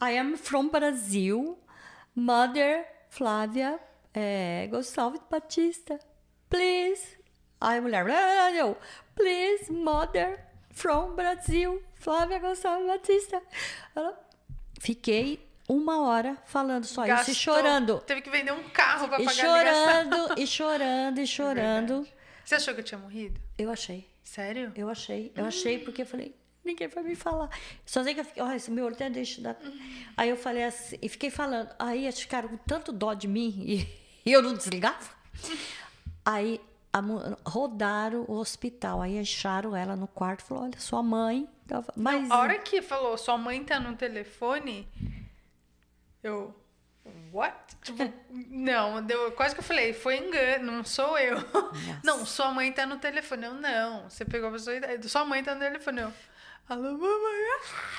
I am from Brazil, mother Flávia é, Gonçalves Batista, please. Aí a mulher, "Ah, eu, please, mother from Brazil, Flávia Gonçalves Batista. Ela, fiquei uma hora falando só isso Gastou- e chorando. Teve que vender um carro pra E pagar a ligação. chorando, e chorando, e *laughs* chorando. Você achou que eu tinha morrido? Eu achei. Sério? Eu achei, eu achei, porque eu falei, ninguém vai me falar. Só sei que eu fiquei, olha, esse meu olho até deixa dar. Aí eu falei assim, e fiquei falando. Aí eles ficaram com tanto dó de mim e, e eu não desligava. *laughs* Aí a rodaram o hospital, aí acharam ela no quarto falou: olha, sua mãe. Tava... Mas A hora que falou, sua mãe tá no telefone, eu. What? Tipo, *laughs* não, deu, quase que eu falei, foi engano, não sou eu. Não, sua mãe tá no telefone. Eu, não, você pegou a pessoa e sua mãe tá no telefone. Eu, alô, mamãe.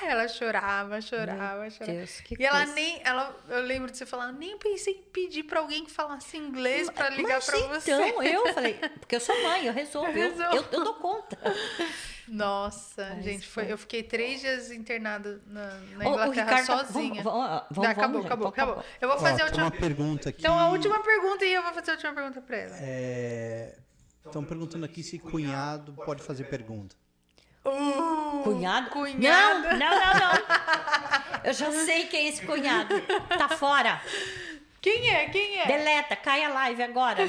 Ah, Ela chorava, chorava, chorava. Deus, que e ela coisa. nem, ela, eu lembro de você falar, nem pensei em pedir pra alguém que falasse inglês pra ligar Mas pra você. então, eu falei, porque eu sou mãe, eu resolvo, eu, *laughs* Resolve. eu, eu dou conta. *laughs* Nossa, Mas gente, foi, eu fiquei três dias internada na, na Ô, o Inglaterra Ricardo tá- sozinha. Vamos, vamos, Tá, vamos, acabou, vamos, acabou, gente, acabou. Eu vou Ó, fazer a tem última. uma pergunta aqui. Então, a última pergunta e eu vou fazer a última pergunta pra ela. Estão perguntando aqui se cunhado pode fazer pergunta. Uh, Cunhado? Cunhado. Não, não, não, não. Eu já sei quem é esse cunhado. Tá fora. Quem é? Quem é? Deleta, cai a live agora.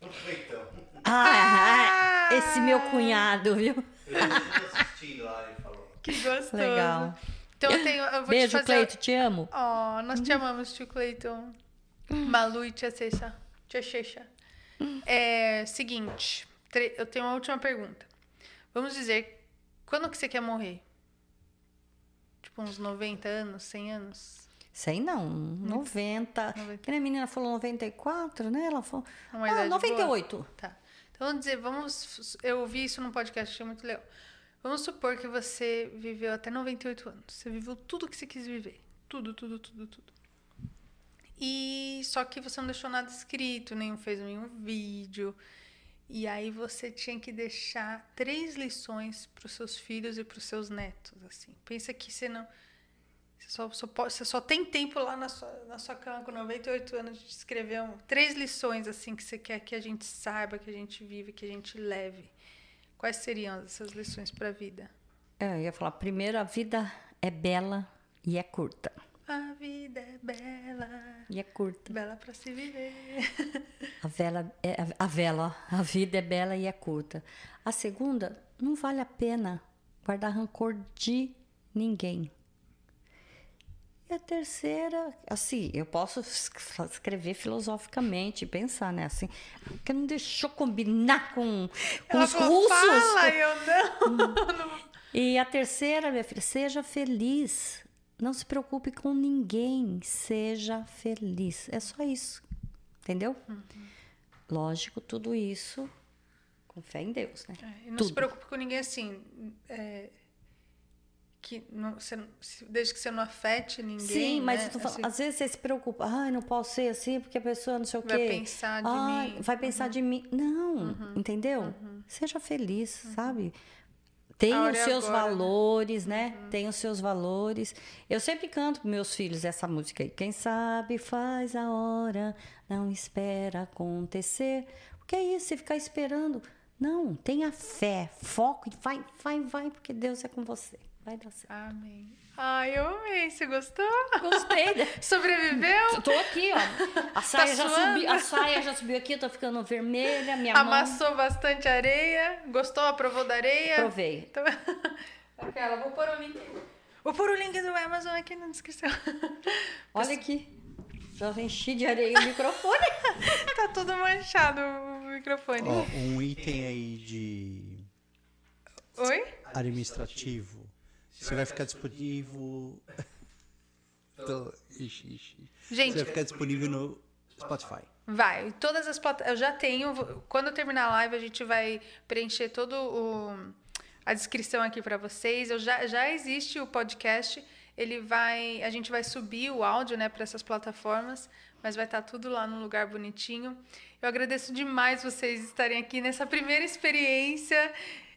Então, Ah, esse meu cunhado, viu? Eu assisti lá e falou. Que gostoso. Legal. Então eu tenho. Eu vou Beijo, te fazer. Cleito, te amo. Oh, nós te amamos, tio Cleiton. Malu e tia Ceixa. Tia Checha. É, seguinte, eu tenho uma última pergunta. Vamos dizer, quando que você quer morrer? Tipo, uns 90 anos, 100 anos? Sei não, 90. 90. Que nem a menina falou 94, né? Ela falou. Uma Ah, idade boa? 98. Tá. Então vamos dizer, vamos. Eu ouvi isso num podcast, achei muito legal. Vamos supor que você viveu até 98 anos. Você viveu tudo que você quis viver. Tudo, tudo, tudo, tudo. E só que você não deixou nada escrito, nem fez nenhum vídeo. E aí você tinha que deixar três lições para os seus filhos e para os seus netos, assim. Pensa que você não você só, só pode- você só tem tempo lá na sua, na sua cama com 98 anos de escrever um- três lições assim que você quer que a gente saiba, que a gente vive, que a gente leve. Quais seriam essas lições para a vida? É, Eu ia falar, primeiro, a vida é bela e é curta. A vida é bela, E é curta. bela para se viver. A vela, é, a vela, a vida é bela e é curta. A segunda, não vale a pena guardar rancor de ninguém. E a terceira, assim, eu posso es- escrever filosoficamente, pensar, né? Assim, que não deixou combinar com, com Ela os falou, russos. Fala, eu não. *laughs* E a terceira, minha filha, seja feliz. Não se preocupe com ninguém. Seja feliz. É só isso. Entendeu? Lógico, tudo isso com fé em Deus, né? É, e não se Tudo. preocupe com ninguém assim. é, que não, você, desde que você não afete ninguém. Sim, mas né? falando, Assim, às vezes você se preocupa, ai, não posso ser assim porque a pessoa não sei o Vai quê. pensar de Ai, mim. Uhum. Vai pensar de mim. Não, entendeu? Seja feliz, sabe? Tem os é seus agora, né? valores, né? Tem os seus valores. Eu sempre canto para meus filhos essa música aí. Quem sabe faz a hora, não espera acontecer. O que é isso? Você ficar esperando. Não, tenha fé, foco e vai, vai, vai, porque Deus é com você. Vai dar certo. Amém. Ai, eu amei. Você gostou? Gostei? *laughs* Sobreviveu? Eu tô aqui, ó. A saia, já Tá suando? subiu, a saia já subiu aqui, eu tô ficando vermelha, minha mão. Amassou bastante areia? Gostou? Aprovou da areia? Provei. Então- *laughs* Aquela, vou pôr o link. Vou pôr o link do Amazon aqui na descrição. *laughs* Olha aqui. Já enchi de areia o microfone. tá tudo manchado o microfone. Ó, um item aí de Oi? administrativo. Você vai ficar disponível. Tô- Ixi, ixi. Gente, Você vai ficar disponível no Spotify. Vai, todas as plataformas. Eu já tenho. Quando eu terminar a live, a gente vai preencher todo o. a descrição aqui para vocês. Eu já, já existe o podcast. Ele vai, a gente vai subir o áudio, né, para essas plataformas, mas vai estar tudo lá num lugar bonitinho. Eu agradeço demais vocês estarem aqui nessa primeira experiência.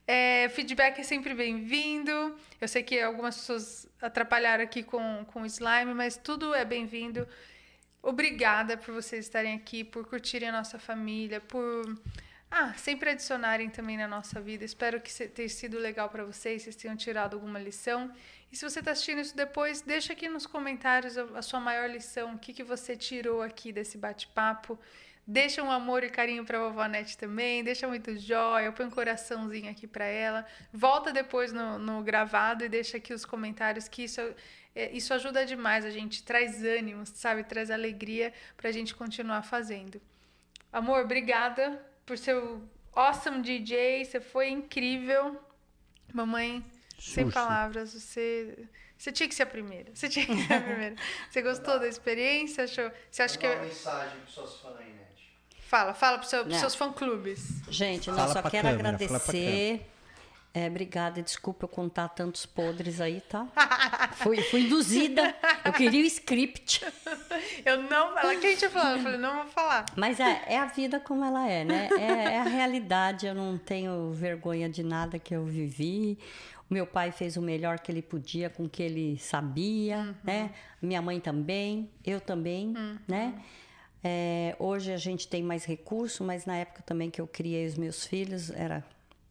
É, feedback é sempre bem-vindo. Eu sei que algumas pessoas atrapalharam aqui com, com slime, mas tudo é bem-vindo. Obrigada por vocês estarem aqui, por curtirem a nossa família, por ah, sempre adicionarem também na nossa vida. Espero que tenha sido legal para vocês, vocês tenham tirado alguma lição. E se você está assistindo isso depois, deixa aqui nos comentários a, a sua maior lição, o que, que você tirou aqui desse bate-papo. Deixa um amor e carinho para a vovó Nete também, deixa muito joia, põe um coraçãozinho aqui para ela. Volta depois no, no, gravado e deixa aqui os comentários, que isso, é, isso ajuda demais a gente, traz ânimo, sabe? Traz alegria para a gente continuar fazendo. Amor, obrigada por seu awesome DJ, você foi incrível. Mamãe, Xuxa. sem palavras, você você tinha que ser a primeira. Você tinha que ser a primeira. Você gostou da experiência? Achou? Você acha que uma mensagem para suas fãs aí, Net. Fala, fala para seu, os seus fã-clubes. Gente, eu só quero câmera, agradecer. É, obrigada, desculpa eu contar tantos podres aí, tá? *laughs* fui, fui induzida. Eu queria o script. *laughs* Eu não. Ela que a gente falou, eu falei, não vou falar. Mas é, é a vida como ela é, né? É, é, a realidade. Eu não tenho vergonha de nada que eu vivi. O meu pai fez o melhor que ele podia com o que ele sabia, uhum. né? Minha mãe também, eu também, uhum. né? É, hoje a gente tem mais recurso, mas na época também que eu criei os meus filhos, era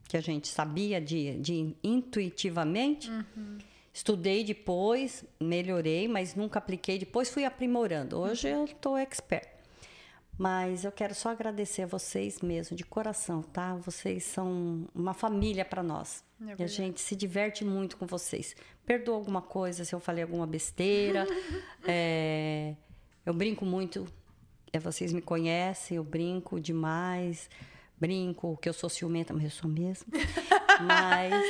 que a gente sabia de, de intuitivamente. Uhum. Estudei depois, melhorei, mas nunca apliquei. Depois fui aprimorando. Hoje eu estou expert. Mas eu quero só agradecer a vocês mesmo, de coração, tá? Vocês são uma família para nós. É e a gente se diverte muito com vocês. Perdoa alguma coisa se eu falei alguma besteira. *laughs* é, eu brinco muito. É, vocês me conhecem, eu brinco demais brinco que eu sou ciumenta, mas eu sou mesmo. *laughs* mas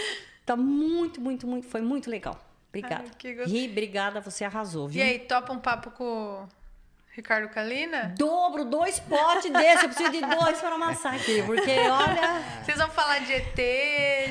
tá muito, muito, muito, foi muito legal. Obrigada. Ai, Ri, obrigada, você arrasou, viu? E aí, topa um papo com Ricardo Kalina? Dobro, dois potes desse, eu preciso de dois para amassar aqui, porque olha... Vocês vão falar de ET,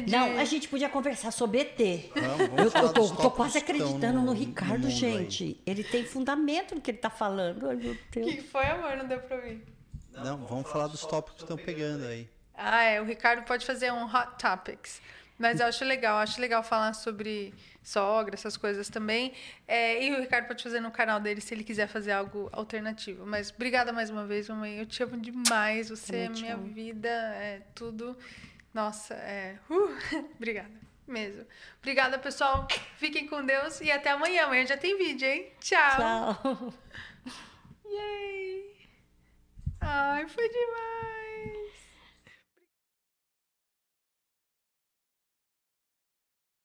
de... Não, a gente podia conversar sobre ET. Vamos, vamos eu, eu tô, tô quase acreditando no, no Ricardo, no gente. Aí. Ele tem fundamento no que ele tá falando. Ai, meu Deus. O que foi, amor? Não deu pra ouvir. Não, Não vamos falar dos tópicos que estão pegando aí. Ah, é. O Ricardo pode fazer um Hot Topics. Mas eu acho legal, acho legal falar sobre sogra, essas coisas também. É, e o Ricardo pode fazer no canal dele se ele quiser fazer algo alternativo. Mas obrigada mais uma vez, mamãe. Eu te amo demais. Você é minha amo. vida, é tudo. Nossa, é. Uh, *laughs* obrigada mesmo. Obrigada, pessoal. Fiquem com Deus e até amanhã. Amanhã já tem vídeo, hein? Tchau. Tchau. Yay! Ai, foi demais!